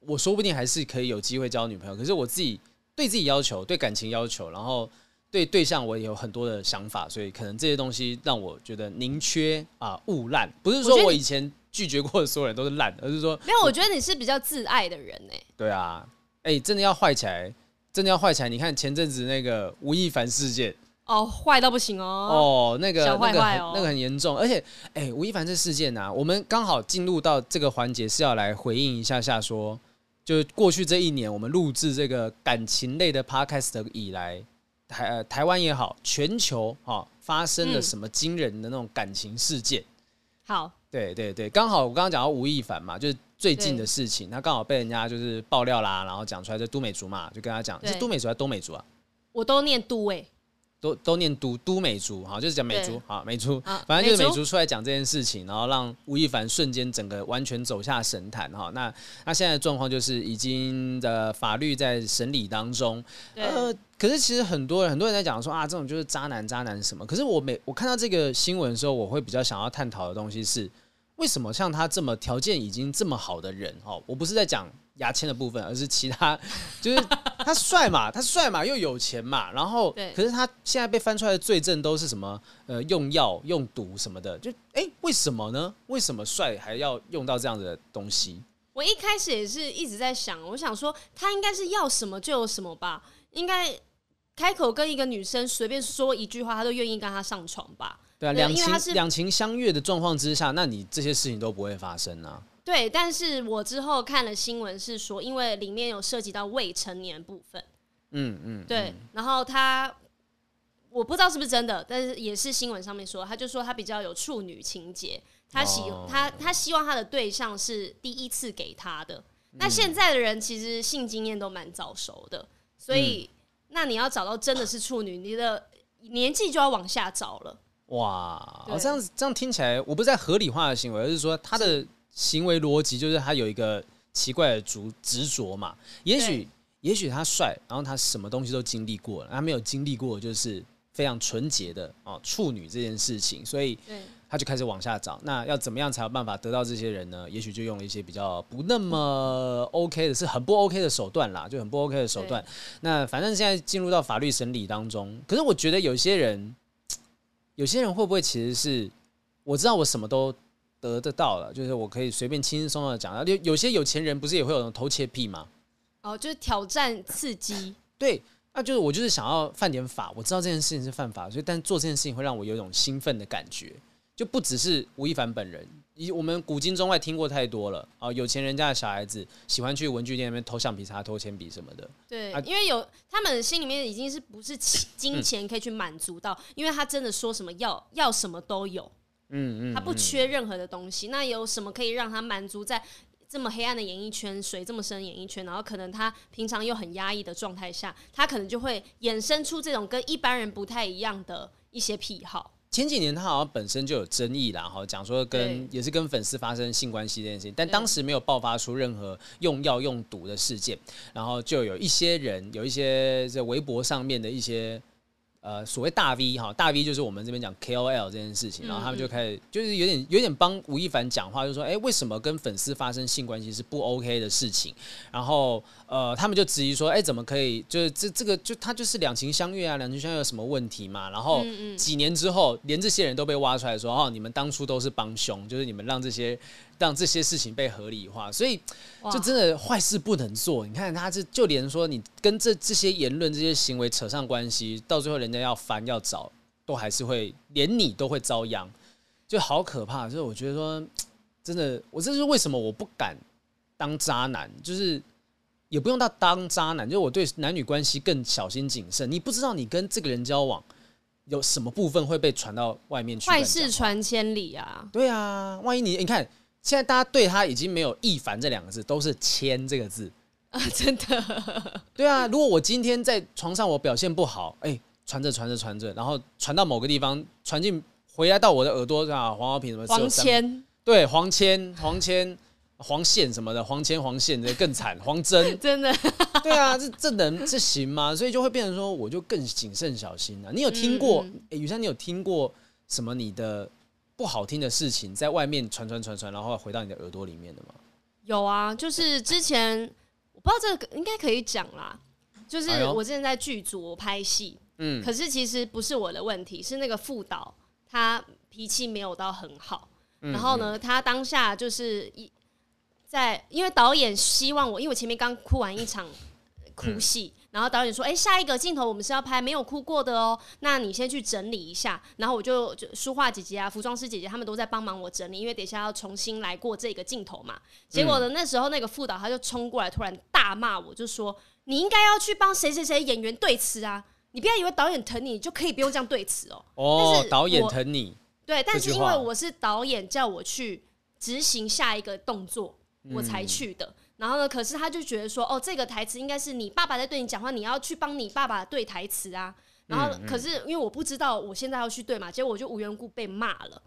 我说不定还是可以有机会交女朋友。可是我自己对自己要求，对感情要求，然后对对象我也有很多的想法，所以可能这些东西让我觉得宁缺啊勿滥。不是说我以前拒绝过的所有人都是烂，而是说没有。我觉得你是比较自爱的人呢。对啊，哎，真的要坏起来，真的要坏起来。你看前阵子那个吴亦凡事件。哦，坏到不行哦！哦，那个小坏坏哦，那个那个很严重，而且，哎、欸，吴亦凡这事件呢、啊，我们刚好进入到这个环节，是要来回应一下下说，就过去这一年，我们录制这个感情类的 podcast 以来，台呃台湾也好，全球哈、哦、发生了什么惊人的那种感情事件？嗯、好，对对对，刚好我刚刚讲到吴亦凡嘛，就是最近的事情，他刚好被人家就是爆料啦，然后讲出来，就都美竹嘛，就跟他讲，是都美竹还是东美竹啊？我都念都哎、欸。都都念都都美竹，好，就是讲美竹，好美竹，反正就是美竹出来讲这件事情，然后让吴亦凡瞬间整个完全走下神坛，哈。那那现在的状况就是已经的法律在审理当中，呃，可是其实很多人很多人在讲说啊，这种就是渣男渣男什么。可是我每我看到这个新闻的时候，我会比较想要探讨的东西是，为什么像他这么条件已经这么好的人，哦，我不是在讲。牙签的部分，而是其他，就是他帅嘛，他帅嘛，又有钱嘛，然后，可是他现在被翻出来的罪证都是什么？呃，用药、用毒什么的，就哎、欸，为什么呢？为什么帅还要用到这样子的东西？我一开始也是一直在想，我想说他应该是要什么就有什么吧，应该开口跟一个女生随便说一句话，他都愿意跟她上床吧？对啊，两情两情相悦的状况之下，那你这些事情都不会发生啊。对，但是我之后看了新闻是说，因为里面有涉及到未成年部分，嗯嗯，对，然后他我不知道是不是真的，但是也是新闻上面说，他就说他比较有处女情节，他喜、哦、他他希望他的对象是第一次给他的。那现在的人其实性经验都蛮早熟的，所以那你要找到真的是处女，你的年纪就要往下找了。哇，这样子这样听起来，我不是在合理化的行为，而是说他的行为逻辑就是他有一个奇怪的执执着嘛。也许也许他帅，然后他什么东西都经历过了，他没有经历过就是非常纯洁的哦处女这件事情，所以他就开始往下找。那要怎么样才有办法得到这些人呢？也许就用了一些比较不那么 OK 的，是很不 OK 的手段啦，就很不 OK 的手段。那反正现在进入到法律审理当中，可是我觉得有些人。有些人会不会其实是我知道我什么都得得到了，就是我可以随便轻轻松松的讲。有有些有钱人不是也会有那种偷窃癖吗？哦，就是挑战刺激。对，那就是我就是想要犯点法，我知道这件事情是犯法，所以但做这件事情会让我有一种兴奋的感觉，就不只是吴亦凡本人。以我们古今中外听过太多了啊！有钱人家的小孩子喜欢去文具店那边偷橡皮擦、偷铅笔什么的。对，因为有他们心里面已经是不是金钱可以去满足到，因为他真的说什么要要什么都有，嗯嗯，他不缺任何的东西。那有什么可以让他满足在这么黑暗的演艺圈、水这么深的演艺圈，然后可能他平常又很压抑的状态下，他可能就会衍生出这种跟一般人不太一样的一些癖好。前几年他好像本身就有争议啦，哈，讲说跟也是跟粉丝发生性关系这件事情，但当时没有爆发出任何用药用毒的事件，然后就有一些人有一些在微博上面的一些。呃，所谓大 V 哈，大 V 就是我们这边讲 KOL 这件事情，然后他们就开始就是有点有点帮吴亦凡讲话，就说，哎，为什么跟粉丝发生性关系是不 OK 的事情？然后呃，他们就质疑说，哎，怎么可以？就是这这个就他就是两情相悦啊，两情相悦有什么问题嘛？然后几年之后，连这些人都被挖出来说，哦，你们当初都是帮凶，就是你们让这些。让这些事情被合理化，所以就真的坏事不能做。你看他这就连说你跟这这些言论、这些行为扯上关系，到最后人家要翻要找，都还是会连你都会遭殃，就好可怕。所以我觉得说，真的，我这是为什么我不敢当渣男，就是也不用到当渣男，就是我对男女关系更小心谨慎。你不知道你跟这个人交往有什么部分会被传到外面去，坏事传千里啊！对啊，万一你你看。现在大家对他已经没有“亦凡”这两个字，都是“千”这个字啊！真的，对啊。如果我今天在床上我表现不好，哎，传着传着传着，然后传到某个地方，传进回来到我的耳朵啊，黄浩平什么黄谦，对，黄谦、黄谦、黄线什么的，黄钱、黄线的更惨，黄真，真的，对啊，这这能这行吗？所以就会变成说，我就更谨慎小心了、啊。你有听过？哎、嗯，雨珊，你有听过什么？你的？不好听的事情在外面传传传传，然后回到你的耳朵里面的吗？有啊，就是之前我不知道这个应该可以讲啦。就是我之前在剧组拍戏，嗯，可是其实不是我的问题，是那个副导他脾气没有到很好。然后呢，他当下就是一在，因为导演希望我，因为我前面刚哭完一场哭戏。然后导演说：“哎，下一个镜头我们是要拍没有哭过的哦，那你先去整理一下。”然后我就就书画姐姐啊、服装师姐姐他们都在帮忙我整理，因为等一下要重新来过这个镜头嘛。结果呢，那时候那个副导他就冲过来，突然大骂我，就说：“你应该要去帮谁谁谁演员对词啊！你不要以为导演疼你就可以不用这样对词哦。”哦，导演疼你。对，但是因为我是导演叫我去执行下一个动作，我才去的。嗯然后呢？可是他就觉得说，哦，这个台词应该是你爸爸在对你讲话，你要去帮你爸爸对台词啊。然后，可是因为我不知道我现在要去对嘛，结果我就无缘无故被骂了。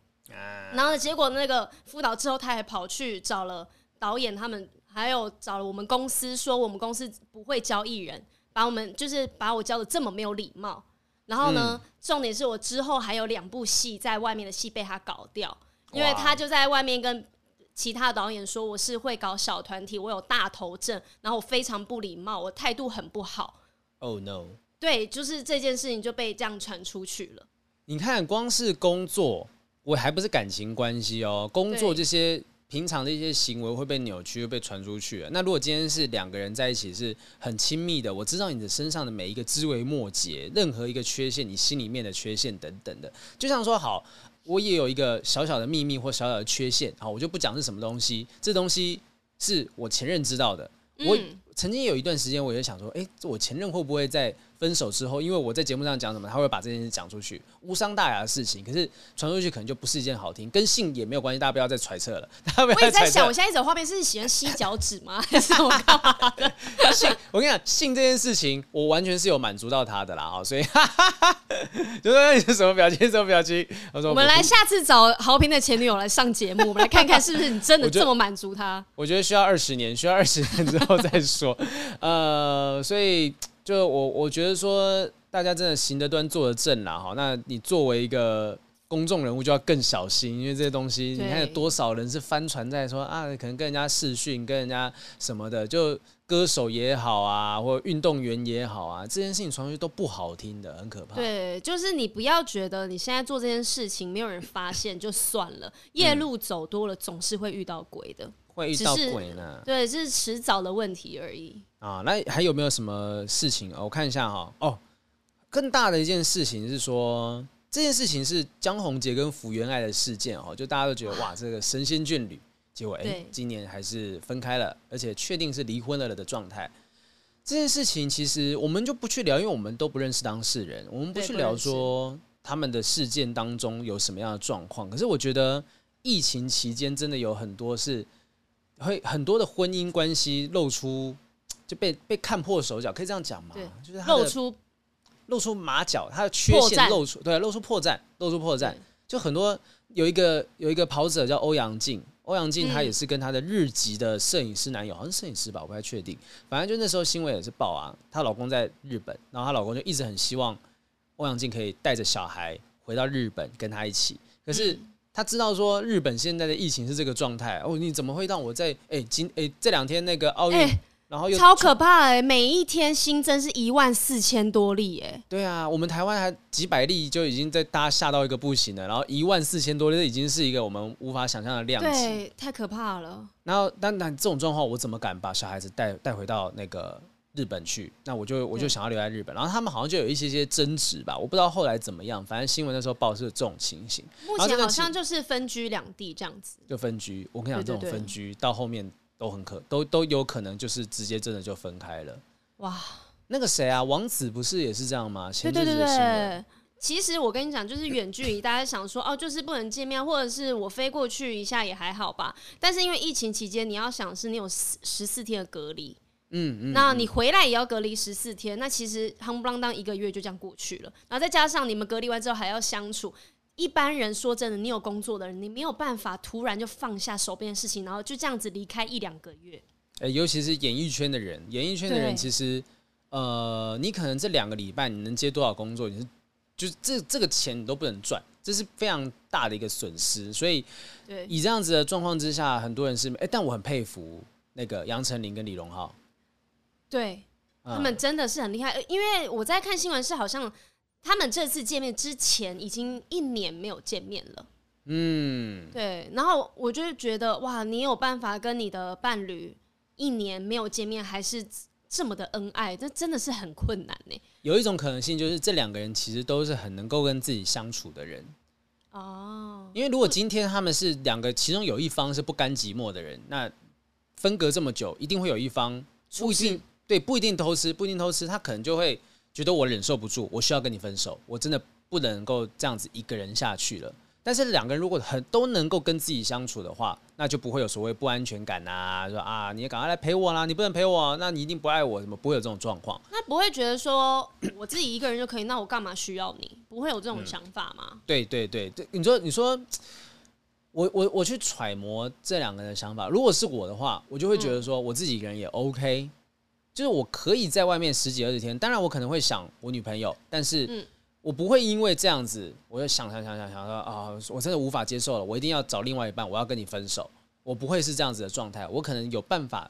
然后呢，结果那个辅导之后，他还跑去找了导演他们，还有找了我们公司，说我们公司不会教艺人，把我们就是把我教的这么没有礼貌。然后呢，重点是我之后还有两部戏在外面的戏被他搞掉，因为他就在外面跟。其他导演说我是会搞小团体，我有大头症，然后我非常不礼貌，我态度很不好。Oh no！对，就是这件事情就被这样传出去了。你看，光是工作，我还不是感情关系哦。工作这些平常的一些行为会被扭曲，会被传出去。那如果今天是两个人在一起是很亲密的，我知道你的身上的每一个枝微末节，任何一个缺陷，你心里面的缺陷等等的，就像说好。我也有一个小小的秘密或小小的缺陷，好，我就不讲是什么东西。这东西是我前任知道的。我曾经有一段时间，我就想说，诶，我前任会不会在分手之后，因为我在节目上讲什么，他会把这件事讲出去，无伤大雅的事情，可是传出去可能就不是一件好听，跟性也没有关系，大家不要再揣测了。我也在想，我现在一种画面是喜欢吸脚趾吗？还是我干嘛的？性，我跟你讲，性这件事情，我完全是有满足到他的啦啊，所以哈哈哈，就说你是什么表情，什么表情？我说我们来下次找豪平的前女友来上节目，我们来看看是不是你真的这么满足他。我觉得需要二十年，需要二十年之后再说。呃，所以。就我我觉得说，大家真的行得端坐得正啦哈。那你作为一个公众人物，就要更小心，因为这些东西，你看有多少人是翻船在说啊，可能跟人家视讯，跟人家什么的，就歌手也好啊，或运动员也好啊，这件事情传出去都不好听的，很可怕。对，就是你不要觉得你现在做这件事情没有人发现就算了，夜路走多了总是会遇到鬼的。会遇到鬼呢？对，这是迟早的问题而已啊。那还有没有什么事情？我看一下哈。哦，更大的一件事情是说，这件事情是江宏杰跟福原爱的事件哦。就大家都觉得哇，这个神仙眷侣，结果哎，今年还是分开了，而且确定是离婚了的状态。这件事情其实我们就不去聊，因为我们都不认识当事人，我们不去聊说他们的事件当中有什么样的状况。可是我觉得疫情期间真的有很多是。会很多的婚姻关系露出就被被看破手脚，可以这样讲吗？就是露出露出马脚，他的缺陷露出，对，露出破绽，露出破绽。就很多有一个有一个跑者叫欧阳靖，欧阳靖他也是跟他的日籍的摄影师男友，好像摄影师吧，我不太确定。反正就那时候新闻也是报啊，她老公在日本，然后她老公就一直很希望欧阳靖可以带着小孩回到日本跟他一起，可是。他知道说日本现在的疫情是这个状态哦，你怎么会让我在哎今哎这两天那个奥运，欸、然后又超可怕哎，每一天新增是一万四千多例哎，对啊，我们台湾还几百例就已经在大家吓到一个不行了，然后一万四千多例已经是一个我们无法想象的量级，对，太可怕了。然后但但这种状况，我怎么敢把小孩子带带回到那个？日本去，那我就我就想要留在日本，然后他们好像就有一些些争执吧，我不知道后来怎么样，反正新闻那时候报是这种情形。目前好像就是分居两地这样子，就分居。我跟你讲，这种分居到后面都很可，都都有可能就是直接真的就分开了。哇，那个谁啊，王子不是也是这样吗？前对对对，其实我跟你讲，就是远距离，大家想说哦，就是不能见面，或者是我飞过去一下也还好吧。但是因为疫情期间，你要想是你有十十四天的隔离。嗯，嗯，那你回来也要隔离十四天，那其实夯不啷当一个月就这样过去了，然后再加上你们隔离完之后还要相处，一般人说真的，你有工作的人，你没有办法突然就放下手边的事情，然后就这样子离开一两个月。欸，尤其是演艺圈的人，演艺圈的人其实，呃，你可能这两个礼拜你能接多少工作，你是就是这这个钱你都不能赚，这是非常大的一个损失。所以，以这样子的状况之下，很多人是哎，欸，但我很佩服那个杨丞琳跟李荣浩。对，他们真的是很厉害，因为我在看新闻是好像他们这次见面之前已经一年没有见面了。嗯，对，然后我就觉得哇，你有办法跟你的伴侣一年没有见面，还是这么的恩爱，这真的是很困难呢。有一种可能性就是这两个人其实都是很能够跟自己相处的人。哦，因为如果今天他们是两个，其中有一方是不甘寂寞的人，那分隔这么久，一定会有一方不一定。对，不一定偷吃，不一定偷吃，他可能就会觉得我忍受不住，我需要跟你分手，我真的不能够这样子一个人下去了。但是两个人如果很都能够跟自己相处的话，那就不会有所谓不安全感啊，说啊，你也赶快来陪我啦，你不能陪我，那你一定不爱我，什么不会有这种状况？那不会觉得说我自己一个人就可以，那我干嘛需要你？不会有这种想法吗？嗯、对对对对，你说你说，我我我去揣摩这两个人的想法，如果是我的话，我就会觉得说我自己一个人也 OK。就是我可以在外面十几二十天，当然我可能会想我女朋友，但是我不会因为这样子，我就想想想想想说啊，我真的无法接受了，我一定要找另外一半，我要跟你分手，我不会是这样子的状态，我可能有办法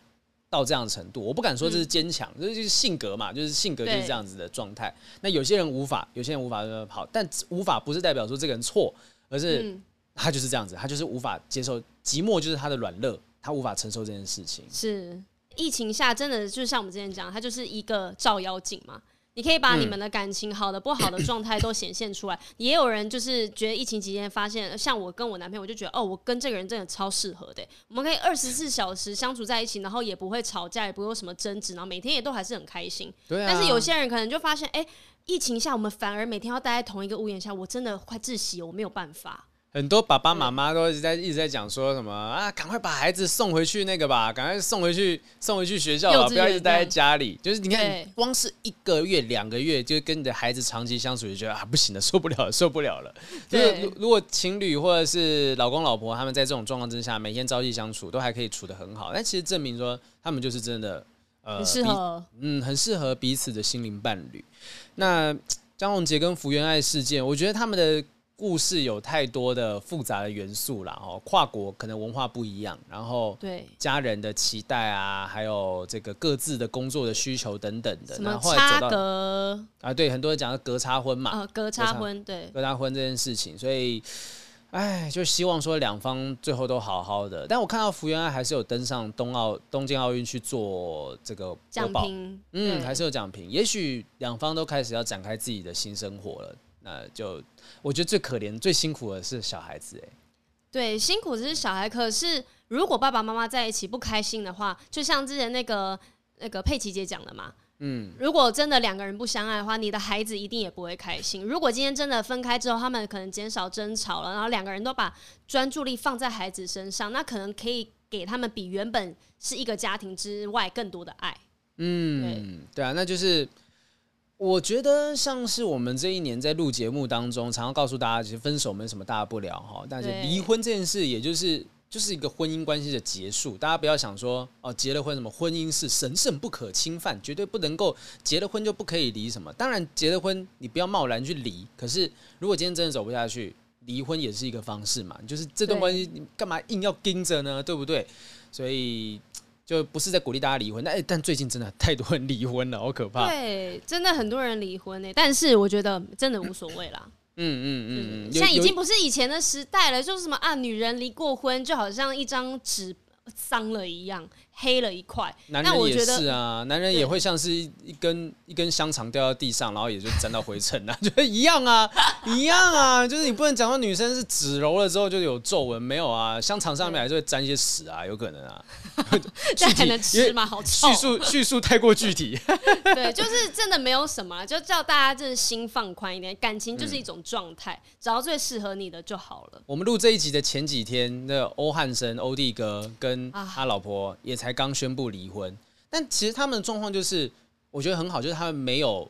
到这样的程度，我不敢说这是坚强，这就是性格嘛，就是性格就是这样子的状态。那有些人无法，有些人无法好，但无法不是代表说这个人错，而是他就是这样子，他就是无法接受寂寞，就是他的软肋，他无法承受这件事情。是。疫情下，真的就像我们之前讲，它就是一个照妖镜嘛。你可以把你们的感情好的不好的状态都显现出来。也有人就是觉得疫情期间发现，像我跟我男朋友，我就觉得哦，我跟这个人真的超适合的，我们可以二十四小时相处在一起，然后也不会吵架，也不会有什么争执，然后每天也都还是很开心。对啊。但是有些人可能就发现，哎，疫情下我们反而每天要待在同一个屋檐下，我真的快窒息，我没有办法。很多爸爸妈妈都一直在一直在讲说什么啊，赶快把孩子送回去那个吧，赶快送回去送回去学校吧，不要一直待在家里。就是你看，光是一个月两个月，就跟你的孩子长期相处，就觉得啊不行 了，受不了了，受不了了。就是如如果情侣或者是老公老婆他们在这种状况之下，每天朝夕相处，都还可以处得很好，但其实证明说他们就是真的呃，很适合，嗯，很适合彼此的心灵伴侣。那张宏杰跟福原爱事件，我觉得他们的。故事有太多的复杂的元素啦哦，跨国可能文化不一样，然后对家人的期待啊，还有这个各自的工作的需求等等的，然后后来走到啊，对，很多人讲的隔差婚嘛，呃，隔差婚，对，隔差婚这件事情，所以，哎，就希望说两方最后都好好的。但我看到福原爱还是有登上冬奥东京奥运去做这个奖评，嗯，还是有奖评，也许两方都开始要展开自己的新生活了。那就我觉得最可怜、最辛苦的是小孩子哎，对，辛苦的是小孩。可是如果爸爸妈妈在一起不开心的话，就像之前那个那个佩奇姐讲的嘛，嗯，如果真的两个人不相爱的话，你的孩子一定也不会开心。如果今天真的分开之后，他们可能减少争吵了，然后两个人都把专注力放在孩子身上，那可能可以给他们比原本是一个家庭之外更多的爱。嗯，对，对啊，那就是。我觉得像是我们这一年在录节目当中，常常告诉大家，其实分手没什么大不了哈。但是离婚这件事，也就是就是一个婚姻关系的结束。大家不要想说哦，结了婚什么婚姻是神圣不可侵犯，绝对不能够结了婚就不可以离什么。当然结了婚，你不要贸然去离。可是如果今天真的走不下去，离婚也是一个方式嘛。就是这段关系，你干嘛硬要盯着呢？对不对？所以。就不是在鼓励大家离婚，但但最近真的太多人离婚了，好可怕。对，真的很多人离婚呢，但是我觉得真的无所谓啦。嗯嗯嗯嗯，现在已经不是以前的时代了，就是什么啊，女人离过婚就好像一张纸脏了一样。黑了一块，男人也是啊，男人也会像是一根一根香肠掉到地上，然后也就沾到灰尘啊，就一样啊，一样啊，就是你不能讲说女生是纸揉了之后就有皱纹，没有啊，香肠上面还是会沾一些屎啊，有可能啊，这还能吃吗？好臭，叙述叙述太过具体，对，就是真的没有什么，就叫大家就是心放宽一点，感情就是一种状态，找到最适合你的就好了。我们录这一集的前几天，那欧汉生欧弟哥跟他老婆也才。刚宣布离婚，但其实他们的状况就是，我觉得很好，就是他们没有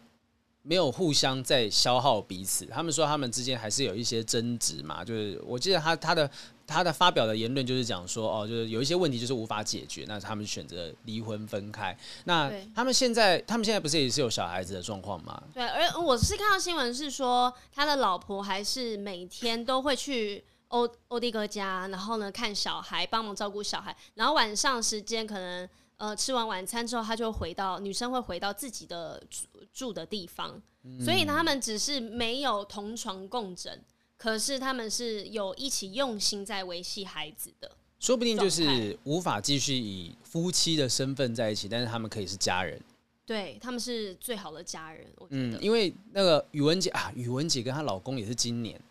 没有互相在消耗彼此。他们说他们之间还是有一些争执嘛，就是我记得他他的他的发表的言论就是讲说，哦，就是有一些问题就是无法解决，那他们选择离婚分开。那他们现在他们现在不是也是有小孩子的状况吗？对，而我是看到新闻是说，他的老婆还是每天都会去。欧欧弟哥家，然后呢，看小孩，帮忙照顾小孩，然后晚上时间可能呃吃完晚餐之后，他就回到女生会回到自己的住住的地方，嗯、所以呢，他们只是没有同床共枕，可是他们是有一起用心在维系孩子的，说不定就是无法继续以夫妻的身份在一起，但是他们可以是家人，对，他们是最好的家人，我觉得，嗯，因为那个宇文姐啊，宇文姐跟她老公也是今年。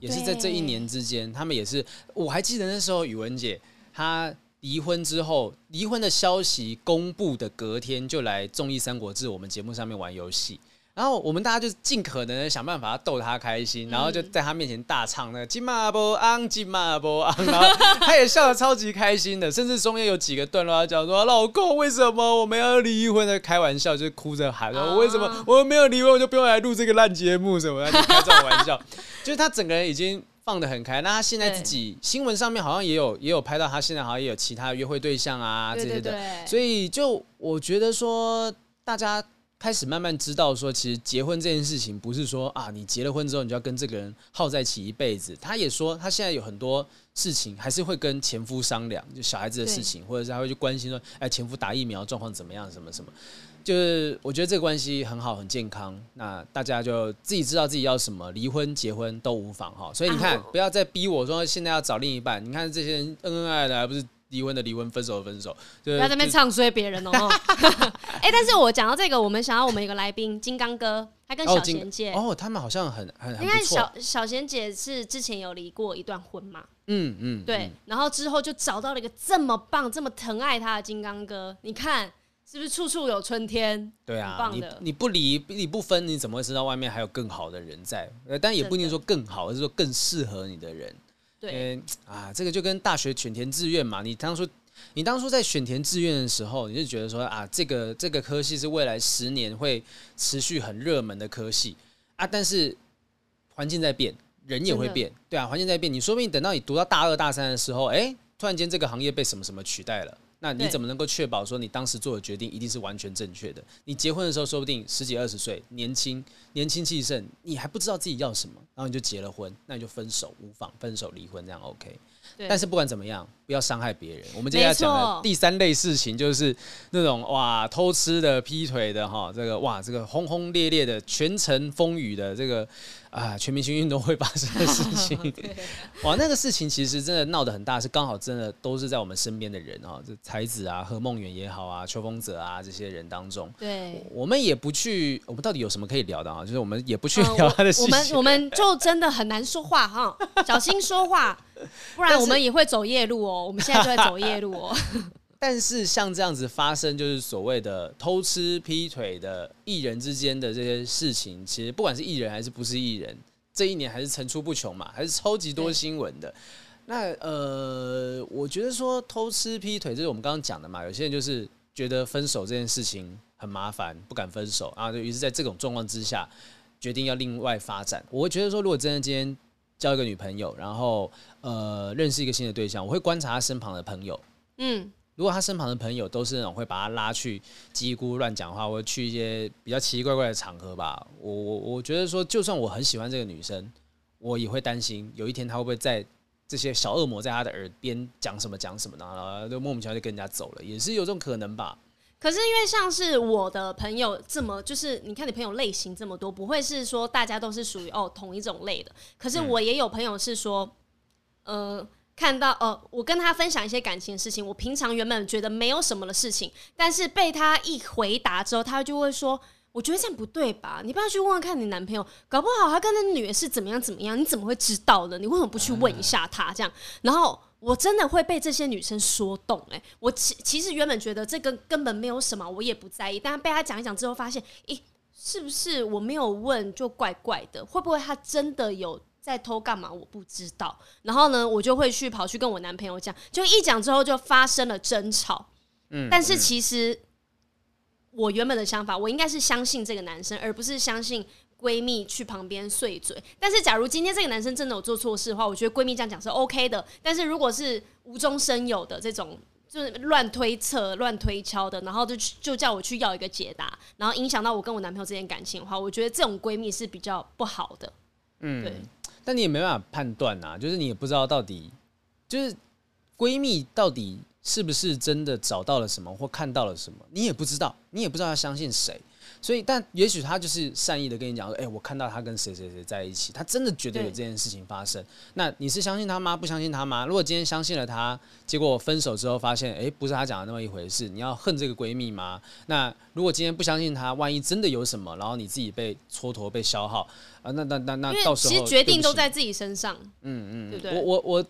也是在这一年之间，他们也是。我还记得那时候，宇文姐她离婚之后，离婚的消息公布的隔天，就来综艺《三国志》我们节目上面玩游戏。然后我们大家就尽可能的想办法逗他开心，然后就在他面前大唱那个金马波昂金马波昂，然后他也笑得超级开心的，甚至中间有几个段落他讲说：“老公，为什么我们要离婚？”的开玩笑，就哭着喊说：“为什么我们没有离婚，我就不用来录这个烂节目什么的？”就开这种玩笑，就是他整个人已经放得很开。那他现在自己新闻上面好像也有也有拍到，他现在好像也有其他约会对象啊这些的，所以就我觉得说大家。开始慢慢知道说，其实结婚这件事情不是说啊，你结了婚之后你就要跟这个人耗在一起一辈子。他也说，他现在有很多事情还是会跟前夫商量，就小孩子的事情，或者是他会去关心说，哎，前夫打疫苗状况怎么样，什么什么。就是我觉得这个关系很好，很健康。那大家就自己知道自己要什么，离婚结婚都无妨哈。所以你看，不要再逼我说现在要找另一半。你看这些人恩恩爱爱的，还不是离婚的离婚，分手的分手，不要在那边唱衰别人哦。哎、欸，但是我讲到这个，我们想要我们一个来宾金刚哥，他跟小贤姐哦，哦，他们好像很很很你看小小贤姐是之前有离过一段婚嘛？嗯嗯，对，然后之后就找到了一个这么棒、这么疼爱他的金刚哥，你看是不是处处有春天？对啊，你你不离你不分，你怎么会知道外面还有更好的人在？呃但也不一定说更好，而是说更适合你的人。对啊，这个就跟大学选填志愿嘛，你当初你当初在选填志愿的时候，你就觉得说啊，这个这个科系是未来十年会持续很热门的科系啊，但是环境在变，人也会变，对啊，环境在变，你说不定等到你读到大二大三的时候，哎，突然间这个行业被什么什么取代了。那你怎么能够确保说你当时做的决定一定是完全正确的？你结婚的时候说不定十几二十岁，年轻年轻气盛，你还不知道自己要什么，然后你就结了婚，那你就分手无妨，分手离婚这样 OK。但是不管怎么样，不要伤害别人。我们今天要讲的第三类事情就是那种哇偷吃的、劈腿的哈，这个哇这个轰轰烈烈的全城风雨的这个。啊，全明星运动会发生的事情，哇，那个事情其实真的闹得很大，是刚好真的都是在我们身边的人啊，这才子啊、何梦圆也好啊、邱风泽啊这些人当中，对，我们也不去，我们到底有什么可以聊的啊？就是我们也不去聊他的事情，呃，我，我们我们就真的很难说话哈，小心说话，不然我们也会走夜路哦。我们现在就在走夜路哦。但是像这样子发生，就是所谓的偷吃、劈腿的艺人之间的这些事情，其实不管是艺人还是不是艺人，这一年还是层出不穷嘛，还是超级多新闻的。那呃，我觉得说偷吃、劈腿，这是我们刚刚讲的嘛。有些人就是觉得分手这件事情很麻烦，不敢分手，啊就于是在这种状况之下，决定要另外发展。我会觉得说，如果真的今天交一个女朋友，然后呃认识一个新的对象，我会观察他身旁的朋友，嗯。如果他身旁的朋友都是那种会把他拉去叽咕乱讲话，或者去一些比较奇奇怪怪的场合吧，我我我觉得说，就算我很喜欢这个女生，我也会担心有一天他会不会在这些小恶魔在他的耳边讲什么讲什么呢，然后就莫名其妙就跟人家走了，也是有这种可能吧。可是因为像是我的朋友这么，就是你看你朋友类型这么多，不会是说大家都是属于哦同一种类的。可是我也有朋友是说，嗯、呃。看到呃，我跟他分享一些感情的事情，我平常原本觉得没有什么的事情，但是被他一回答之后，他就会说：“我觉得这样不对吧？你不要去问问看你男朋友，搞不好他跟那女的是怎么样怎么样，你怎么会知道呢？你为什么不去问一下他？这样，然后我真的会被这些女生说动。哎，我其其实原本觉得这个根本没有什么，我也不在意，但被他讲一讲之后，发现，咦，是不是我没有问就怪怪的？会不会他真的有？”在偷干嘛？我不知道。然后呢，我就会去跑去跟我男朋友讲，就一讲之后就发生了争吵。嗯，但是其实我原本的想法，我应该是相信这个男生，而不是相信闺蜜去旁边碎嘴。但是假如今天这个男生真的有做错事的话，我觉得闺蜜这样讲是 OK 的。但是如果是无中生有的这种，就是乱推测、乱推敲的，然后就就叫我去要一个解答，然后影响到我跟我男朋友之间感情的话，我觉得这种闺蜜是比较不好的。嗯，对。但你也没办法判断啊，就是你也不知道到底，就是闺蜜到底是不是真的找到了什么或看到了什么，你也不知道，你也不知道要相信谁。所以，但也许他就是善意的跟你讲说，哎、欸，我看到他跟谁谁谁在一起，他真的觉得有这件事情发生。那你是相信他吗？不相信他吗？如果今天相信了他，结果分手之后发现，哎、欸，不是他讲的那么一回事，你要恨这个闺蜜吗？那如果今天不相信他，万一真的有什么，然后你自己被蹉跎、被消耗啊，那那那那到时候其实决定都在自己身上。嗯嗯，对不对？我我我。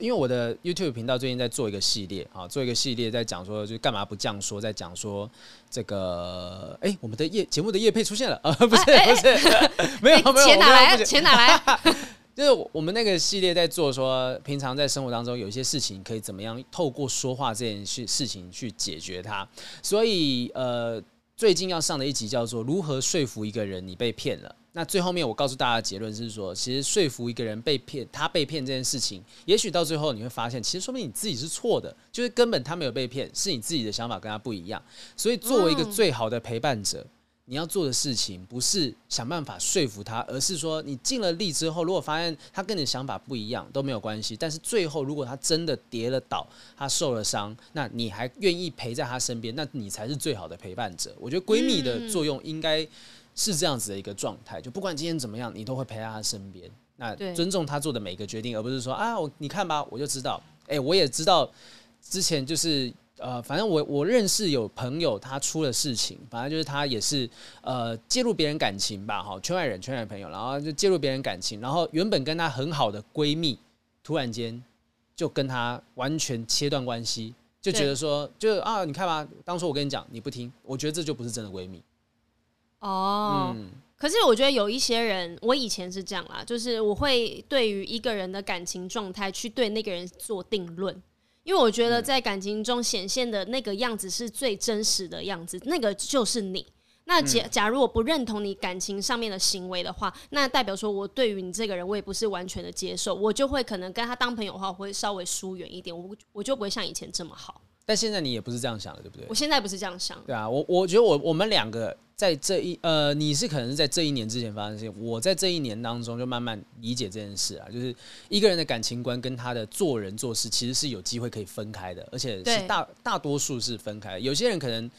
因为我的 YouTube 频道最近在做一个系列啊，做一个系列在讲说，就干嘛不这样说，在讲说这个，哎，我们的业节目的业配出现了 啊，不是不是，没有没有，钱哪来？钱哪来？就是我们那个系列在做说，平常在生活当中有一些事情可以怎么样透过说话这件事事情去解决它，所以呃，最近要上的一集叫做如何说服一个人你被骗了。那最后面，我告诉大家的结论是说，其实说服一个人被骗，他被骗这件事情，也许到最后你会发现，其实说明你自己是错的，就是根本他没有被骗，是你自己的想法跟他不一样。所以，作为一个最好的陪伴者，你要做的事情不是想办法说服他，而是说你尽了力之后，如果发现他跟你的想法不一样都没有关系。但是最后，如果他真的跌了倒，他受了伤，那你还愿意陪在他身边，那你才是最好的陪伴者。我觉得闺蜜的作用应该。是这样子的一个状态，就不管今天怎么样，你都会陪在他身边，那尊重他做的每个决定，而不是说啊，我你看吧，我就知道，哎、欸，我也知道之前就是呃，反正我我认识有朋友他出了事情，反正就是他也是呃介入别人感情吧，哈，圈外人圈外朋友，然后就介入别人感情，然后原本跟他很好的闺蜜，突然间就跟他完全切断关系，就觉得说就啊，你看吧，当初我跟你讲你不听，我觉得这就不是真的闺蜜。哦，嗯。可是我觉得有一些人，我以前是这样啦，就是我会对于一个人的感情状态去对那个人做定论，因为我觉得在感情中显现的那个样子是最真实的样子，那个就是你。那假假如我不认同你感情上面的行为的话，那代表说我对于你这个人我也不是完全的接受，我就会可能跟他当朋友的话，我会稍微疏远一点，我我就不会像以前这么好。但现在你也不是这样想的，对不对？我现在不是这样想。对啊，我我觉得我我们两个在这一呃，你是可能是在这一年之前发生的事情，我在这一年当中就慢慢理解这件事啊，就是一个人的感情观跟他的做人做事其实是有机会可以分开的，而且是大大多数是分开的。有些人可能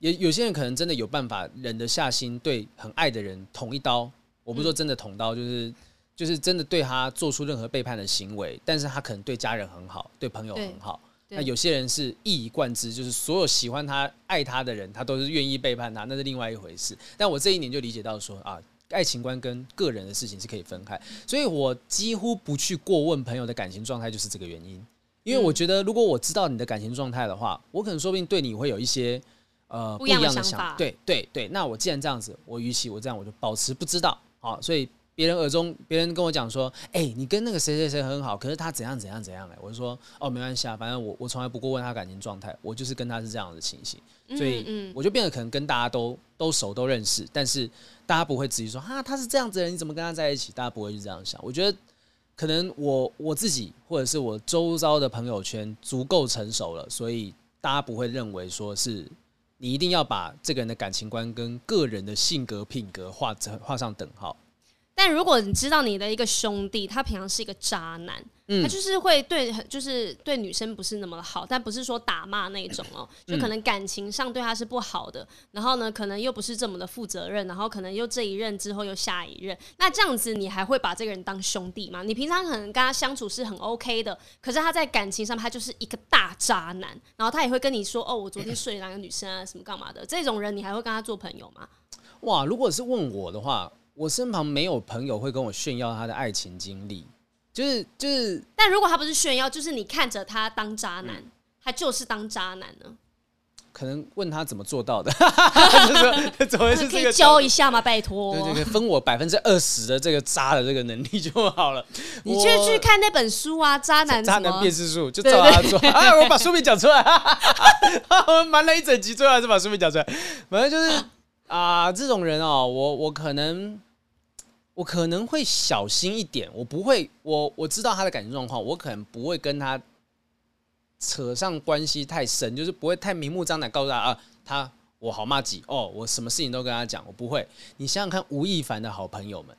也有些人可能真的有办法忍得下心对很爱的人捅一刀，我不是说真的捅刀，就是就是真的对他做出任何背叛的行为，但是他可能对家人很好，对朋友很好。那有些人是一以贯之，就是所有喜欢他、爱他的人，他都是愿意背叛他，那是另外一回事。但我这一年就理解到说啊，爱情观跟个人的事情是可以分开，所以我几乎不去过问朋友的感情状态，就是这个原因。因为我觉得，如果我知道你的感情状态的话，我可能说不定对你会有一些呃不一样的想法。对对对，那我既然这样子，我与其我这样，我就保持不知道。好，所以。别人耳中，别人跟我讲说：“哎、欸，你跟那个谁谁谁很好，可是他怎样怎样怎样。”哎，我就说：“哦，没关系啊，反正我我从来不过问他感情状态，我就是跟他是这样的情形，所以我就变得可能跟大家都都熟都认识，但是大家不会质疑说哈他是这样子的人，你怎么跟他在一起？大家不会是这样想。我觉得可能我我自己或者是我周遭的朋友圈足够成熟了，所以大家不会认为说是你一定要把这个人的感情观跟个人的性格品格画画上等号。”但如果你知道你的一个兄弟，他平常是一个渣男，嗯、他就是会对，就是对女生不是那么好，但不是说打骂那种哦，就可能感情上对他是不好的，然后呢，可能又不是这么的负责任，然后可能又这一任之后又下一任，那这样子你还会把这个人当兄弟吗？你平常可能跟他相处是很 OK 的，可是他在感情上他就是一个大渣男，然后他也会跟你说哦，我昨天睡哪个女生啊，什么干嘛的，这种人你还会跟他做朋友吗？哇，如果是问我的话。我身旁没有朋友会跟我炫耀他的爱情经历，就是就是。但如果他不是炫耀，就是你看着他当渣男，嗯、他就是当渣男呢？可能问他怎么做到的，就是怎么是可以教一下吗？拜托，对对对，分我百分之二十的这个渣的这个能力就好了。你去去看那本书啊，《渣男渣男辨识术》，就照他做。哎，我把书名讲出来，我们瞒了一整集，最后还是把书名讲出来。反正就是啊、呃，这种人哦，我我可能。我可能会小心一点，我不会，我我知道他的感情状况，我可能不会跟他扯上关系太深，就是不会太明目张胆告诉他啊，他我好麻吉哦，我什么事情都跟他讲，我不会。你想想看，吴亦凡的好朋友们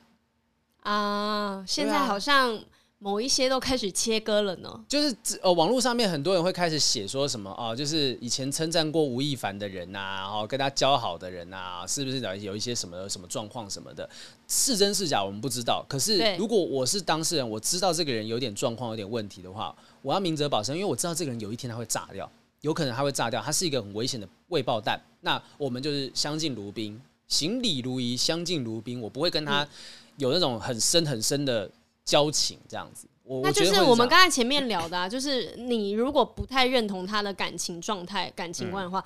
啊，现在好像。某一些都开始切割了呢，就是呃，网络上面很多人会开始写说什么哦，就是以前称赞过吴亦凡的人呐、啊，然后跟他交好的人呐、啊，是不是有一些什么什么状况什么的，是真是假我们不知道。可是如果我是当事人，我知道这个人有点状况、有点问题的话，我要明哲保身，因为我知道这个人有一天他会炸掉，有可能他会炸掉，他是一个很危险的未爆弹。那我们就是相敬如宾，行礼如仪，相敬如宾，我不会跟他有那种很深很深的。交情这样子，我那就是我们刚才前面聊的啊，就是你如果不太认同他的感情状态、感情观的话，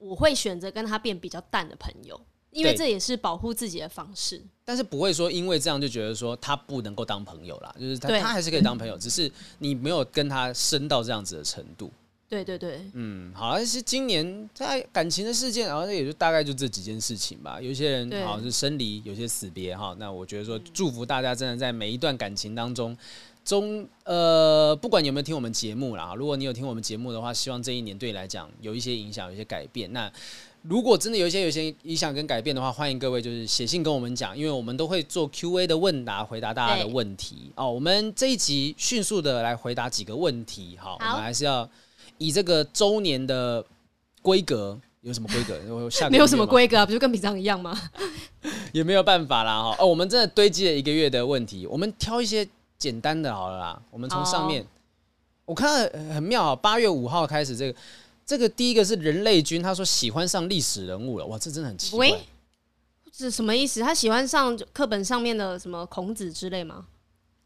嗯、我会选择跟他变比较淡的朋友，因为这也是保护自己的方式。但是不会说因为这样就觉得说他不能够当朋友啦，就是他他还是可以当朋友，只是你没有跟他深到这样子的程度。对对对，嗯，好像是今年在感情的事件，然后也就大概就这几件事情吧。有些人好像是生离，有些死别哈。那我觉得说，祝福大家真的在每一段感情当中，中呃，不管有没有听我们节目啦，如果你有听我们节目的话，希望这一年对你来讲有一些影响，有一些改变。那如果真的有一些有一些影响跟改变的话，欢迎各位就是写信跟我们讲，因为我们都会做 Q&A 的问答，回答大家的问题。哦，我们这一集迅速的来回答几个问题，好，好我们还是要。以这个周年的规格，有什么规格？下没有什么规格啊，不就跟平常一样吗？也没有办法啦哈。哦，我们真的堆积了一个月的问题，我们挑一些简单的好了啦。我们从上面，我看到很妙啊，八月五号开始这个。这个第一个是人类君，他说喜欢上历史人物了，哇，这真的很奇怪。喂，这什么意思？他喜欢上课本上面的什么孔子之类吗？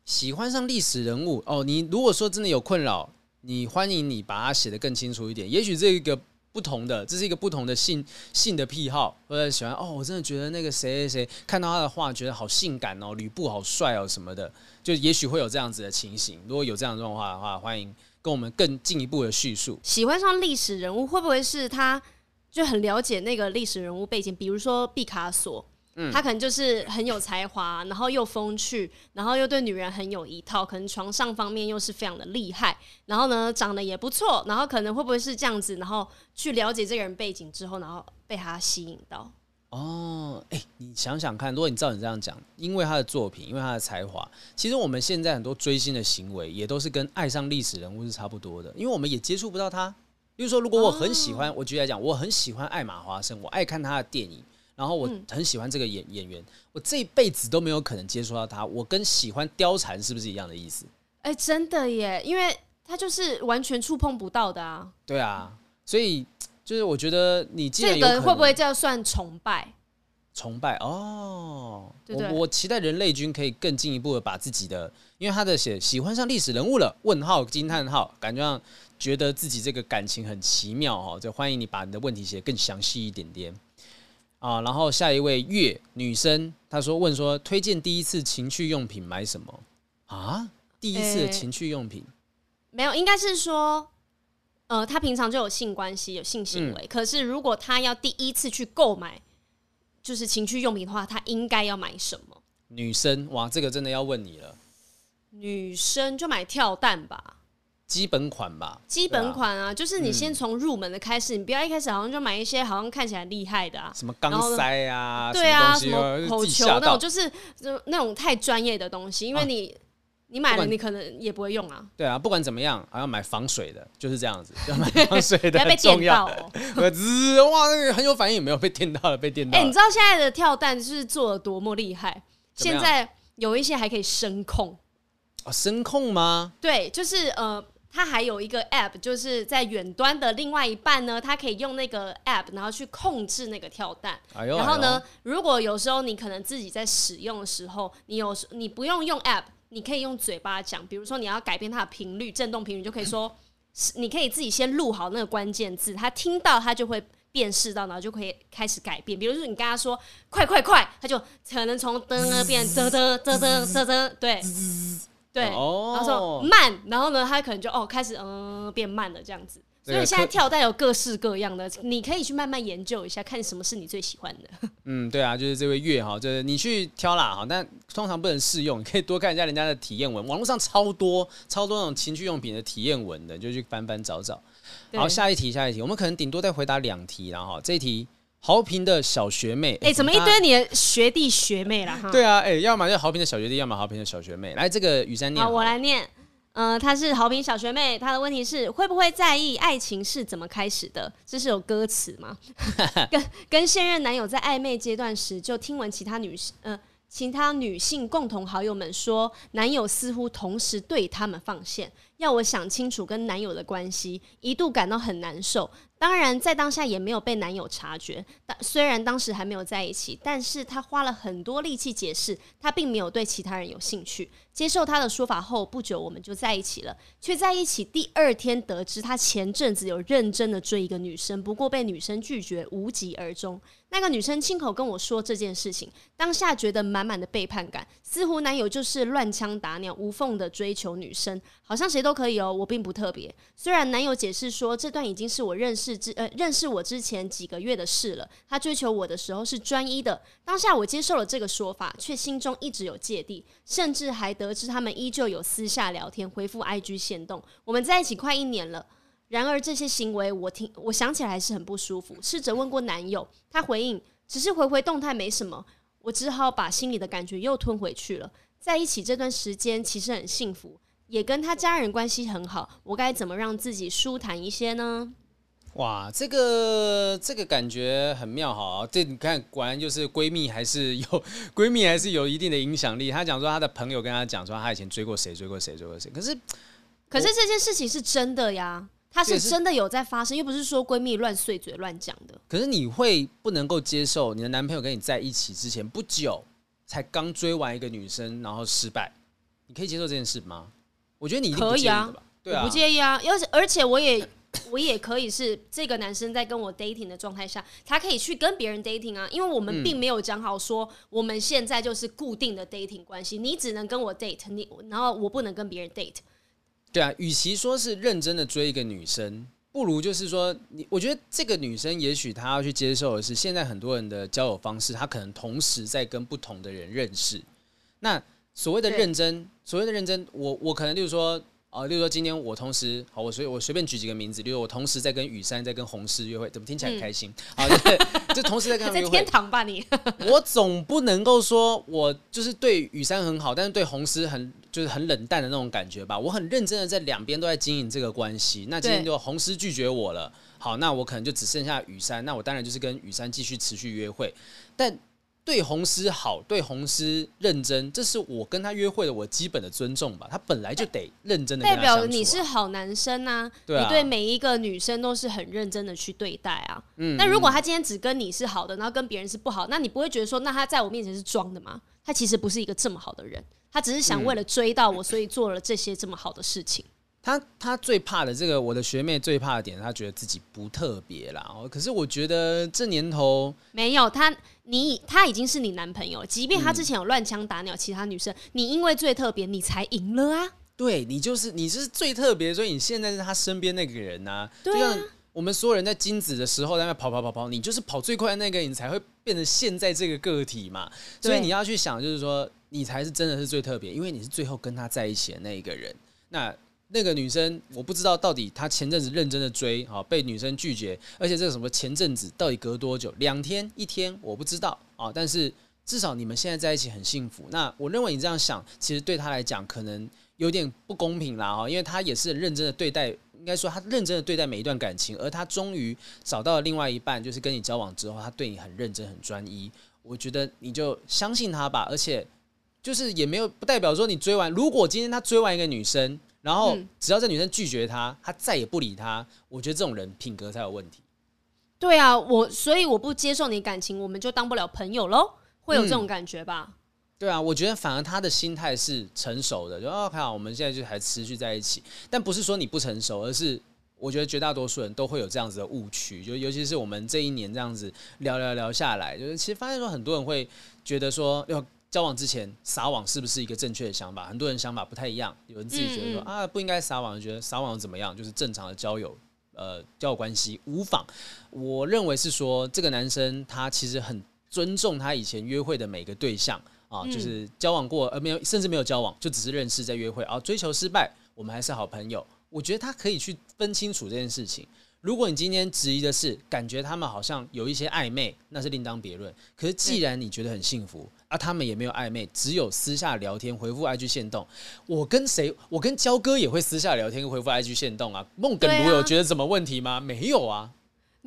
喜欢上历史人物哦，你如果说真的有困扰，你欢迎你把它写得更清楚一点。也许这个不同的，这是一个不同的性性的癖好，或者喜欢哦，我真的觉得那个谁谁谁看到他的画觉得好性感哦，吕布好帅哦什么的，就也许会有这样子的情形。如果有这样的状况的话，欢迎。跟我们更进一步的叙述，喜欢上历史人物会不会是他就很了解那个历史人物背景？比如说毕卡索，嗯，他可能就是很有才华，然后又风趣，然后又对女人很有一套，可能床上方面又是非常的厉害，然后呢长得也不错，然后可能会不会是这样子？然后去了解这个人背景之后，然后被他吸引到。哦，哎、欸，你想想看，如果你照你这样讲，因为他的作品，因为他的才华，其实我们现在很多追星的行为也都是跟爱上历史人物是差不多的，因为我们也接触不到他。比如说，如果我很喜欢，哦、我举例来讲，我很喜欢艾玛华生，我爱看他的电影，然后我很喜欢这个演演员，我这一辈子都没有可能接触到他。我跟喜欢貂蝉是不是一样的意思？哎、欸，真的耶，因为他就是完全触碰不到的啊。对啊，所以。就是我觉得你这个会不会叫算崇拜？崇拜哦，对对，我我期待人类君可以更进一步的把自己的，因为他的写喜欢上历史人物了，问号惊叹号，感觉上觉得自己这个感情很奇妙哦，就欢迎你把你的问题写更详细一点点啊。然后下一位月女生，她说问说推荐第一次情趣用品买什么啊？第一次的情趣用品、欸、没有，应该是说。呃，她平常就有性关系，有性行为。嗯、可是如果她要第一次去购买，就是情趣用品的话，她应该要买什么？女生哇，这个真的要问你了。女生就买跳蛋吧，基本款吧。基本款啊，啊就是你先从入门的开始，嗯、你不要一开始好像就买一些好像看起来厉害的啊，什么钢塞啊，对啊，什么，口球那种，就是就那种太专业的东西，因为你。啊你买了，你可能也不会用啊。对啊，不管怎么样，还要买防水的，就是这样子，要买防水的要。不要被电到哦。滋，哇，那个很有反应，没有被电到了，被电到。哎、欸，你知道现在的跳蛋是做的多么厉害？现在有一些还可以声控。啊，声控吗？对，就是呃，它还有一个 app，就是在远端的另外一半呢，它可以用那个 app，然后去控制那个跳蛋。哎。然后呢，如果有时候你可能自己在使用的时候，你有你不用用 app。你可以用嘴巴讲，比如说你要改变它的频率、震动频率，就可以说，你可以自己先录好那个关键字，它听到它就会辨识到，然后就可以开始改变。比如说你跟他说“快快快”，他就可能从噔变噔噔噔噔噔噔，对对，然后说慢，然后呢，他可能就哦开始嗯变慢了这样子。所以现在跳蛋有各式各样的，你可以去慢慢研究一下，看什么是你最喜欢的。嗯，对啊，就是这位月哈，就是你去挑啦哈，但通常不能试用，你可以多看一下人家的体验文，网络上超多超多那种情趣用品的体验文的，就去翻翻找找。好，下一题，下一题，我们可能顶多再回答两题然后这一题，豪平的小学妹，哎、欸，怎么一堆你的学弟学妹啦？哈，对啊，哎、欸，要么就豪平的小学弟，要么豪平的小学妹。来，这个雨山念好，我来念。嗯、呃，她是豪平小学妹，她的问题是会不会在意爱情是怎么开始的？这是有歌词吗？跟跟现任男友在暧昧阶段时，就听闻其他女性，呃，其他女性共同好友们说，男友似乎同时对他们放线，要我想清楚跟男友的关系，一度感到很难受。当然，在当下也没有被男友察觉。但虽然当时还没有在一起，但是她花了很多力气解释，她并没有对其他人有兴趣。接受他的说法后，不久我们就在一起了。却在一起第二天得知，他前阵子有认真的追一个女生，不过被女生拒绝，无疾而终。那个女生亲口跟我说这件事情，当下觉得满满的背叛感，似乎男友就是乱枪打鸟，无缝的追求女生，好像谁都可以哦。我并不特别。虽然男友解释说，这段已经是我认识。之呃，认识我之前几个月的事了。他追求我的时候是专一的，当下我接受了这个说法，却心中一直有芥蒂，甚至还得知他们依旧有私下聊天、回复 IG 限动。我们在一起快一年了，然而这些行为我听我想起来是很不舒服。试着问过男友，他回应只是回回动态，没什么。我只好把心里的感觉又吞回去了。在一起这段时间其实很幸福，也跟他家人关系很好。我该怎么让自己舒坦一些呢？哇，这个这个感觉很妙哈！这你看，果然就是闺蜜还是有 闺蜜还是有一定的影响力。她讲说她的朋友跟她讲说她以前追过谁追过谁追过谁，可是可是这件事情是真的呀，它是真的有在发生，又不是说闺蜜乱碎嘴乱讲的。可是你会不能够接受你的男朋友跟你在一起之前不久才刚追完一个女生，然后失败，你可以接受这件事吗？我觉得你可以啊，对啊，我不介意啊，而且而且我也。我也可以是这个男生在跟我 dating 的状态下，他可以去跟别人 dating 啊，因为我们并没有讲好说我们现在就是固定的 dating 关系，你只能跟我 date，你然后我不能跟别人 date。对啊，与其说是认真的追一个女生，不如就是说你，我觉得这个女生也许她要去接受的是，现在很多人的交友方式，她可能同时在跟不同的人认识。那所谓的认真，所谓的认真，我我可能就是说。啊，例如说今天我同时，好，我随我随便举几个名字，例如我同时在跟雨山在跟红师约会，怎么听起来很开心？啊、嗯，对，就同时在跟他们约会。在天堂吧你？我总不能够说我就是对雨山很好，但是对红师很就是很冷淡的那种感觉吧？我很认真的在两边都在经营这个关系。那今天就红师拒绝我了，好，那我可能就只剩下雨山，那我当然就是跟雨山继续持续约会，但。对红丝好，对红丝认真，这是我跟他约会的我基本的尊重吧。他本来就得认真的、啊，代表你是好男生啊，对啊，你对每一个女生都是很认真的去对待啊。嗯，那如果他今天只跟你是好的，然后跟别人是不好，那你不会觉得说，那他在我面前是装的吗？他其实不是一个这么好的人，他只是想为了追到我，所以做了这些这么好的事情。他他最怕的这个，我的学妹最怕的点，他觉得自己不特别啦。可是我觉得这年头没有他，你他已经是你男朋友了。即便他之前有乱枪打鸟其他女生，嗯、你因为最特别，你才赢了啊。对，你就是你就是最特别，所以你现在是他身边那个人呐、啊。对啊，就像我们所有人在精子的时候在那跑跑跑跑，你就是跑最快的那个，你才会变成现在这个个体嘛。所以你要去想，就是说你才是真的是最特别，因为你是最后跟他在一起的那一个人。那。那个女生，我不知道到底她前阵子认真的追，好被女生拒绝，而且这个什么前阵子到底隔多久？两天一天我不知道啊。但是至少你们现在在一起很幸福。那我认为你这样想，其实对她来讲可能有点不公平啦啊，因为她也是认真的对待，应该说她认真的对待每一段感情，而她终于找到了另外一半，就是跟你交往之后，她对你很认真很专一。我觉得你就相信她吧，而且就是也没有不代表说你追完，如果今天他追完一个女生。然后，只要这女生拒绝他，他再也不理他。我觉得这种人品格才有问题。对啊，我所以我不接受你感情，我们就当不了朋友喽。会有这种感觉吧？嗯、对啊，我觉得反而他的心态是成熟的，就哦，还好我们现在就还持续在一起。但不是说你不成熟，而是我觉得绝大多数人都会有这样子的误区。就尤其是我们这一年这样子聊聊聊下来，就是其实发现说很多人会觉得说要。交往之前撒网是不是一个正确的想法？很多人想法不太一样。有人自己觉得说、嗯嗯、啊，不应该撒网，觉得撒网怎么样？就是正常的交友，呃，交友关系无妨。我认为是说，这个男生他其实很尊重他以前约会的每个对象啊，就是交往过呃没有，甚至没有交往，就只是认识在约会啊，追求失败，我们还是好朋友。我觉得他可以去分清楚这件事情。如果你今天质疑的是感觉他们好像有一些暧昧，那是另当别论。可是既然你觉得很幸福，啊，他们也没有暧昧，只有私下聊天回复 IG 限动。我跟谁？我跟焦哥也会私下聊天回复 IG 限动啊。孟耿如有觉得什么问题吗？没有啊。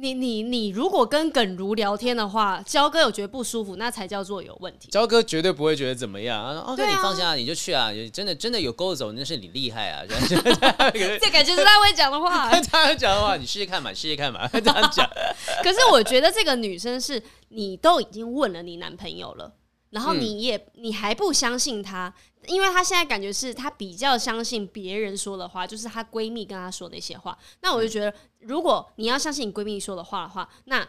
你你你如果跟耿如聊天的话，焦哥有觉得不舒服，那才叫做有问题。焦哥绝对不会觉得怎么样啊。OK，你放心啊，你就去啊。真的真的有勾走，那是你厉害啊。这感觉是他会讲的话。他会讲的话，你试试看嘛，试试看嘛，这样讲。可是我觉得这个女生是你都已经问了你男朋友了。然后你也、嗯、你还不相信她，因为她现在感觉是她比较相信别人说的话，就是她闺蜜跟她说那些话。那我就觉得，如果你要相信你闺蜜说的话的话，那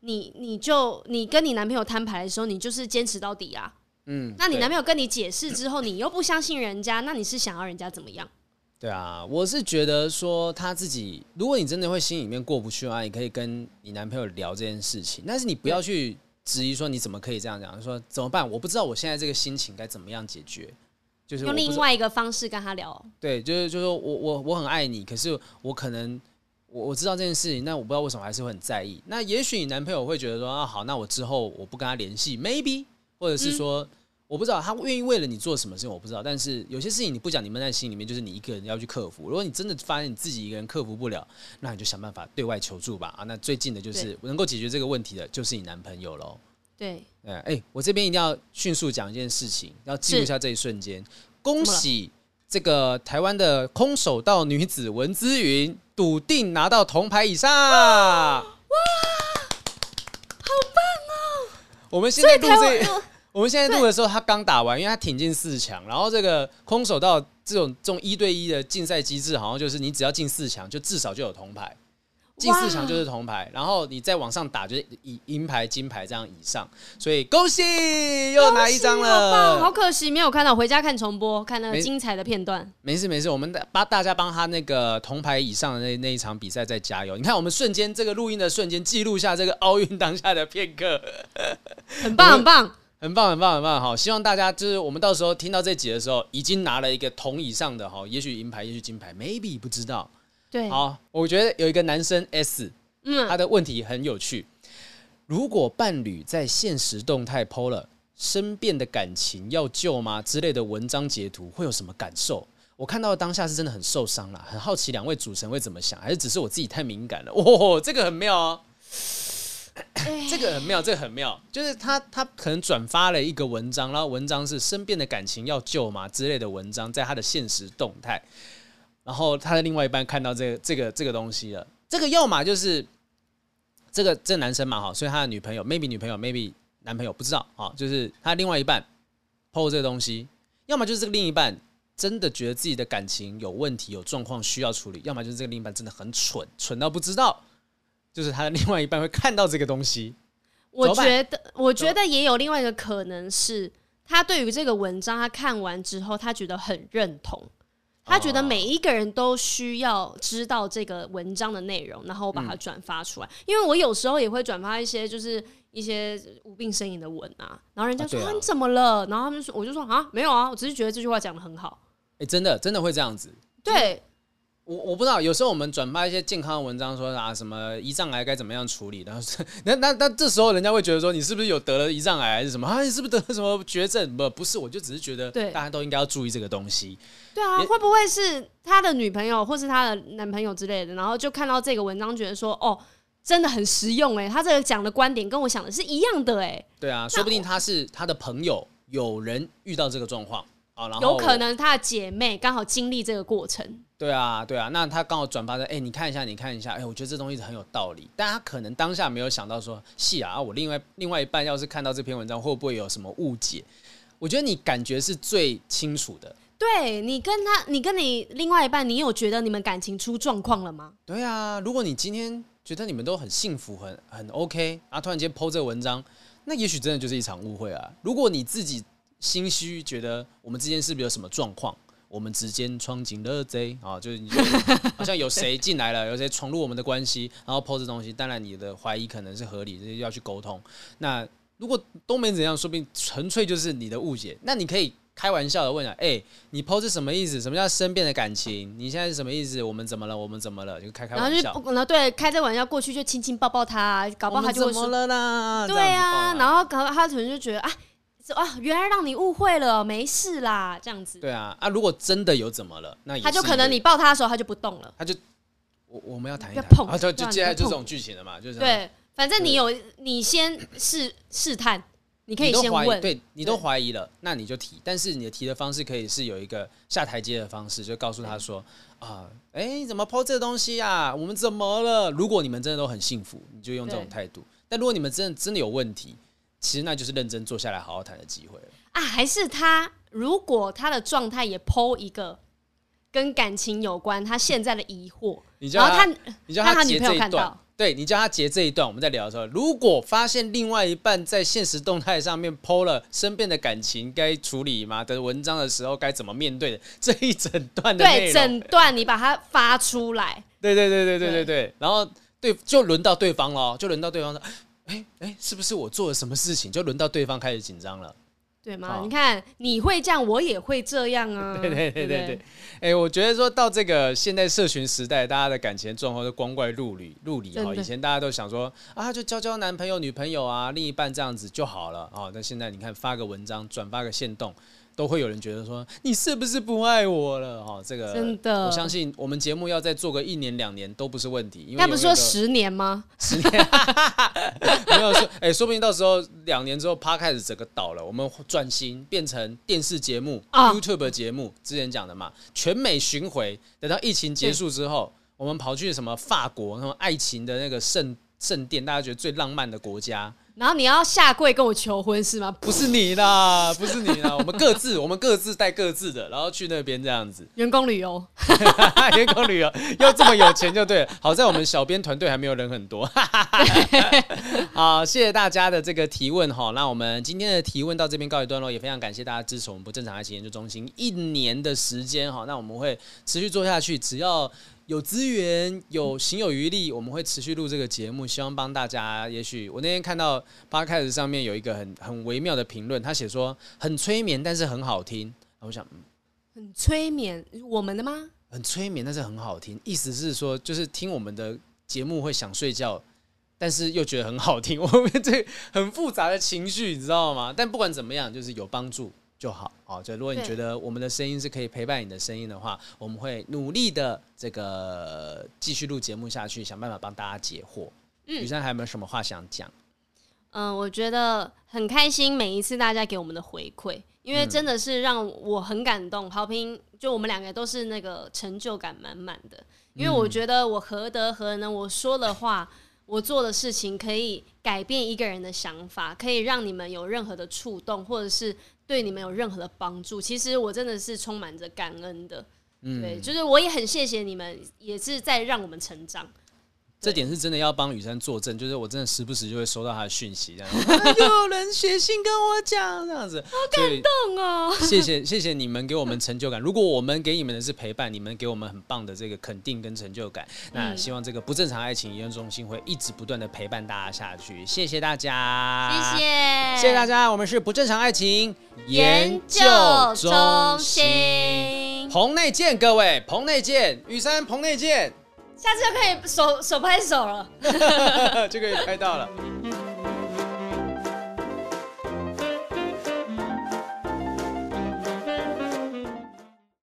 你你就你跟你男朋友摊牌的时候，你就是坚持到底啊。嗯，那你男朋友跟你解释之后，你又不相信人家，那你是想要人家怎么样？对啊，我是觉得说他自己，如果你真的会心里面过不去的话，你可以跟你男朋友聊这件事情，但是你不要去。质疑说，你怎么可以这样讲？说怎么办？我不知道我现在这个心情该怎么样解决，就是用另外一个方式跟他聊。对，就是就是说我我我很爱你，可是我可能我我知道这件事情，但我不知道为什么还是会很在意。那也许你男朋友会觉得说啊，好，那我之后我不跟他联系，maybe，或者是说。嗯我不知道他愿意为了你做什么事情，我不知道。但是有些事情你不讲，你闷在心里面，就是你一个人要去克服。如果你真的发现你自己一个人克服不了，那你就想办法对外求助吧。啊，那最近的就是能够解决这个问题的，就是你男朋友喽。对，哎、欸，我这边一定要迅速讲一件事情，要记录一下这一瞬间。恭喜这个台湾的空手道女子文姿云笃定拿到铜牌以上。哇，好棒哦！我们现在录这，我们现在录的时候，她刚打完，因为她挺进四强。然后这个空手道这种这种一对一的竞赛机制，好像就是你只要进四强，就至少就有铜牌。进四强就是铜牌，然后你再往上打就是以银牌、金牌这样以上，所以恭喜又拿一张了。好，好可惜没有看到，回家看重播，看那个精彩的片段。没事没事，我们帮大家帮他那个铜牌以上的那那一场比赛再加油。你看我们瞬间这个录音的瞬间记录下这个奥运当下的片刻，很棒很棒很棒很棒很棒好，希望大家就是我们到时候听到这集的时候，已经拿了一个铜以上的哈，也许银牌，也许金牌，maybe 不知道。对，好，我觉得有一个男生 S，嗯，他的问题很有趣。如果伴侣在现实动态 PO 了生变的感情要救吗之类的文章截图，会有什么感受？我看到当下是真的很受伤了，很好奇两位主持人会怎么想，还是只是我自己太敏感了？哦，这个很妙哦，这个很妙，这个很妙，就是他他可能转发了一个文章，然后文章是身边的感情要救吗之类的文章，在他的现实动态。然后他的另外一半看到这个这个这个东西了，这个要么就是这个这男生嘛哈，所以他的女朋友 maybe 女朋友 maybe 男朋友不知道啊，就是他另外一半 po 这个东西，要么就是这个另一半真的觉得自己的感情有问题有状况需要处理，要么就是这个另一半真的很蠢，蠢到不知道，就是他的另外一半会看到这个东西。我觉得我觉得也有另外一个可能是，他对于这个文章他看完之后，他觉得很认同。他觉得每一个人都需要知道这个文章的内容，然后我把它转发出来。因为我有时候也会转发一些就是一些无病呻吟的文啊，然后人家说啊，你怎么了？然后他们就说，我就说啊没有啊，我只是觉得这句话讲的很好。哎，真的真的会这样子。对。我我不知道，有时候我们转发一些健康的文章，说啊什么胰脏癌该怎么样处理，然后那那那这时候人家会觉得说，你是不是有得了胰脏癌还是什么啊？你是不是得了什么绝症？不不是，我就只是觉得大家都应该要注意这个东西。对啊，会不会是他的女朋友或是他的男朋友之类的，然后就看到这个文章，觉得说哦，真的很实用哎，他这个讲的观点跟我想的是一样的哎。对啊，说不定他是他的朋友，有人遇到这个状况。有可能他的姐妹刚好经历这个过程。对啊，对啊，那他刚好转发的，哎，你看一下，你看一下，哎，我觉得这东西很有道理。但他可能当下没有想到说，是啊，我另外另外一半要是看到这篇文章，会不会有什么误解？我觉得你感觉是最清楚的。对，你跟他，你跟你另外一半，你有觉得你们感情出状况了吗？对啊，如果你今天觉得你们都很幸福，很很 OK，然后突然间 po 这个文章，那也许真的就是一场误会啊。如果你自己。心虚，觉得我们之间是不是有什么状况？我们之间闯进了贼啊，就是你觉得 好像有谁进来了，有谁闯入我们的关系，然后 po 这东西。当然，你的怀疑可能是合理的，要去沟通。那如果都没怎样，说不定纯粹就是你的误解。那你可以开玩笑的问啊，哎、欸，你 po 是什么意思？什么叫生变的感情？你现在是什么意思？我们怎么了？我们怎么了？就开开玩笑。然后就，对，开这玩笑过去就亲亲抱抱他，搞不好他就会说怎么了啦？对啊，然后搞他可能就觉得啊。啊，原来让你误会了，没事啦，这样子。对啊，啊，如果真的有怎么了，那他就可能你抱他的时候，他就不动了。他就，我我们要谈一谈，碰啊，就就接下来就这种剧情了嘛，就是对，反正你有你先试试探，你可以先问，对你都怀疑了，那你就提，但是你的提的方式可以是有一个下台阶的方式，就告诉他说啊，哎，你怎么 po 这个东西啊？我们怎么了？如果你们真的都很幸福，你就用这种态度；但如果你们真的真的有问题。其实那就是认真坐下来好好谈的机会了。啊！还是他如果他的状态也 po 一个跟感情有关，他现在的疑惑，你叫他，他你叫他，他女朋友看到，对，你叫他截这一段，我们在聊的时候，如果发现另外一半在现实动态上面 po 了身边的感情该处理吗？的文章的时候，该怎么面对的？这一整段的对，整段你把它发出来，对对对对对对对，然后对，就轮到对方了，就轮到对方了。哎哎、是不是我做了什么事情，就轮到对方开始紧张了？对吗？哦、你看，你会这样，我也会这样啊！对对对对对。哎、欸，我觉得说到这个现代社群时代，大家的感情状况都光怪陆离，陆离哈。以前大家都想说啊，就交交男朋友、女朋友啊，另一半这样子就好了啊。但现在你看，发个文章，转发个线动，都会有人觉得说你是不是不爱我了？哦，这个真的，我相信我们节目要再做个一年两年都不是问题。因为那不是说十年吗？十年，没有说，哎、欸，说不定到时候两年之后，趴开始整个倒了，我们转型变成电视节目、啊、YouTube 节目，之前讲的嘛，全美巡回，等到疫情结束之后，我们跑去什么法国，什么爱情的那个圣圣殿，大家觉得最浪漫的国家。然后你要下跪跟我求婚是吗？不是你啦，不是你啦，我们各自，我们各自带各自的，然后去那边这样子。员工旅游，员工旅游要这么有钱就对了。好在我们小编团队还没有人很多。好，谢谢大家的这个提问哈。那我们今天的提问到这边告一段落，也非常感谢大家支持我们不正常爱情研究中心一年的时间哈。那我们会持续做下去，只要。有资源，有行有余力，我们会持续录这个节目，希望帮大家。也许我那天看到 Podcast 上面有一个很很微妙的评论，他写说很催眠，但是很好听。我想，很催眠，我们的吗？很催眠，但是很好听。意思是说，就是听我们的节目会想睡觉，但是又觉得很好听。我们这很复杂的情绪，你知道吗？但不管怎么样，就是有帮助。就好哦，就如果你觉得我们的声音是可以陪伴你的声音的话，我们会努力的这个继续录节目下去，想办法帮大家解惑。嗯，雨珊还有没有什么话想讲？嗯，我觉得很开心，每一次大家给我们的回馈，因为真的是让我很感动。好评，就我们两个都是那个成就感满满的，因为我觉得我何德何能，我说的话，我做的事情可以改变一个人的想法，可以让你们有任何的触动，或者是。对你们有任何的帮助，其实我真的是充满着感恩的。嗯，对，就是我也很谢谢你们，也是在让我们成长。这点是真的要帮雨珊作证，就是我真的时不时就会收到他的讯息，这样 有人写信跟我讲这样子，好感动哦！谢谢谢谢你们给我们成就感。如果我们给你们的是陪伴，你们给我们很棒的这个肯定跟成就感，那希望这个不正常爱情研究中心会一直不断的陪伴大家下去。谢谢大家，谢谢谢谢大家，我们是不正常爱情研究中心，棚内见，各位棚内见，雨珊棚内见。下次就可以手手拍手了，就可以拍到了。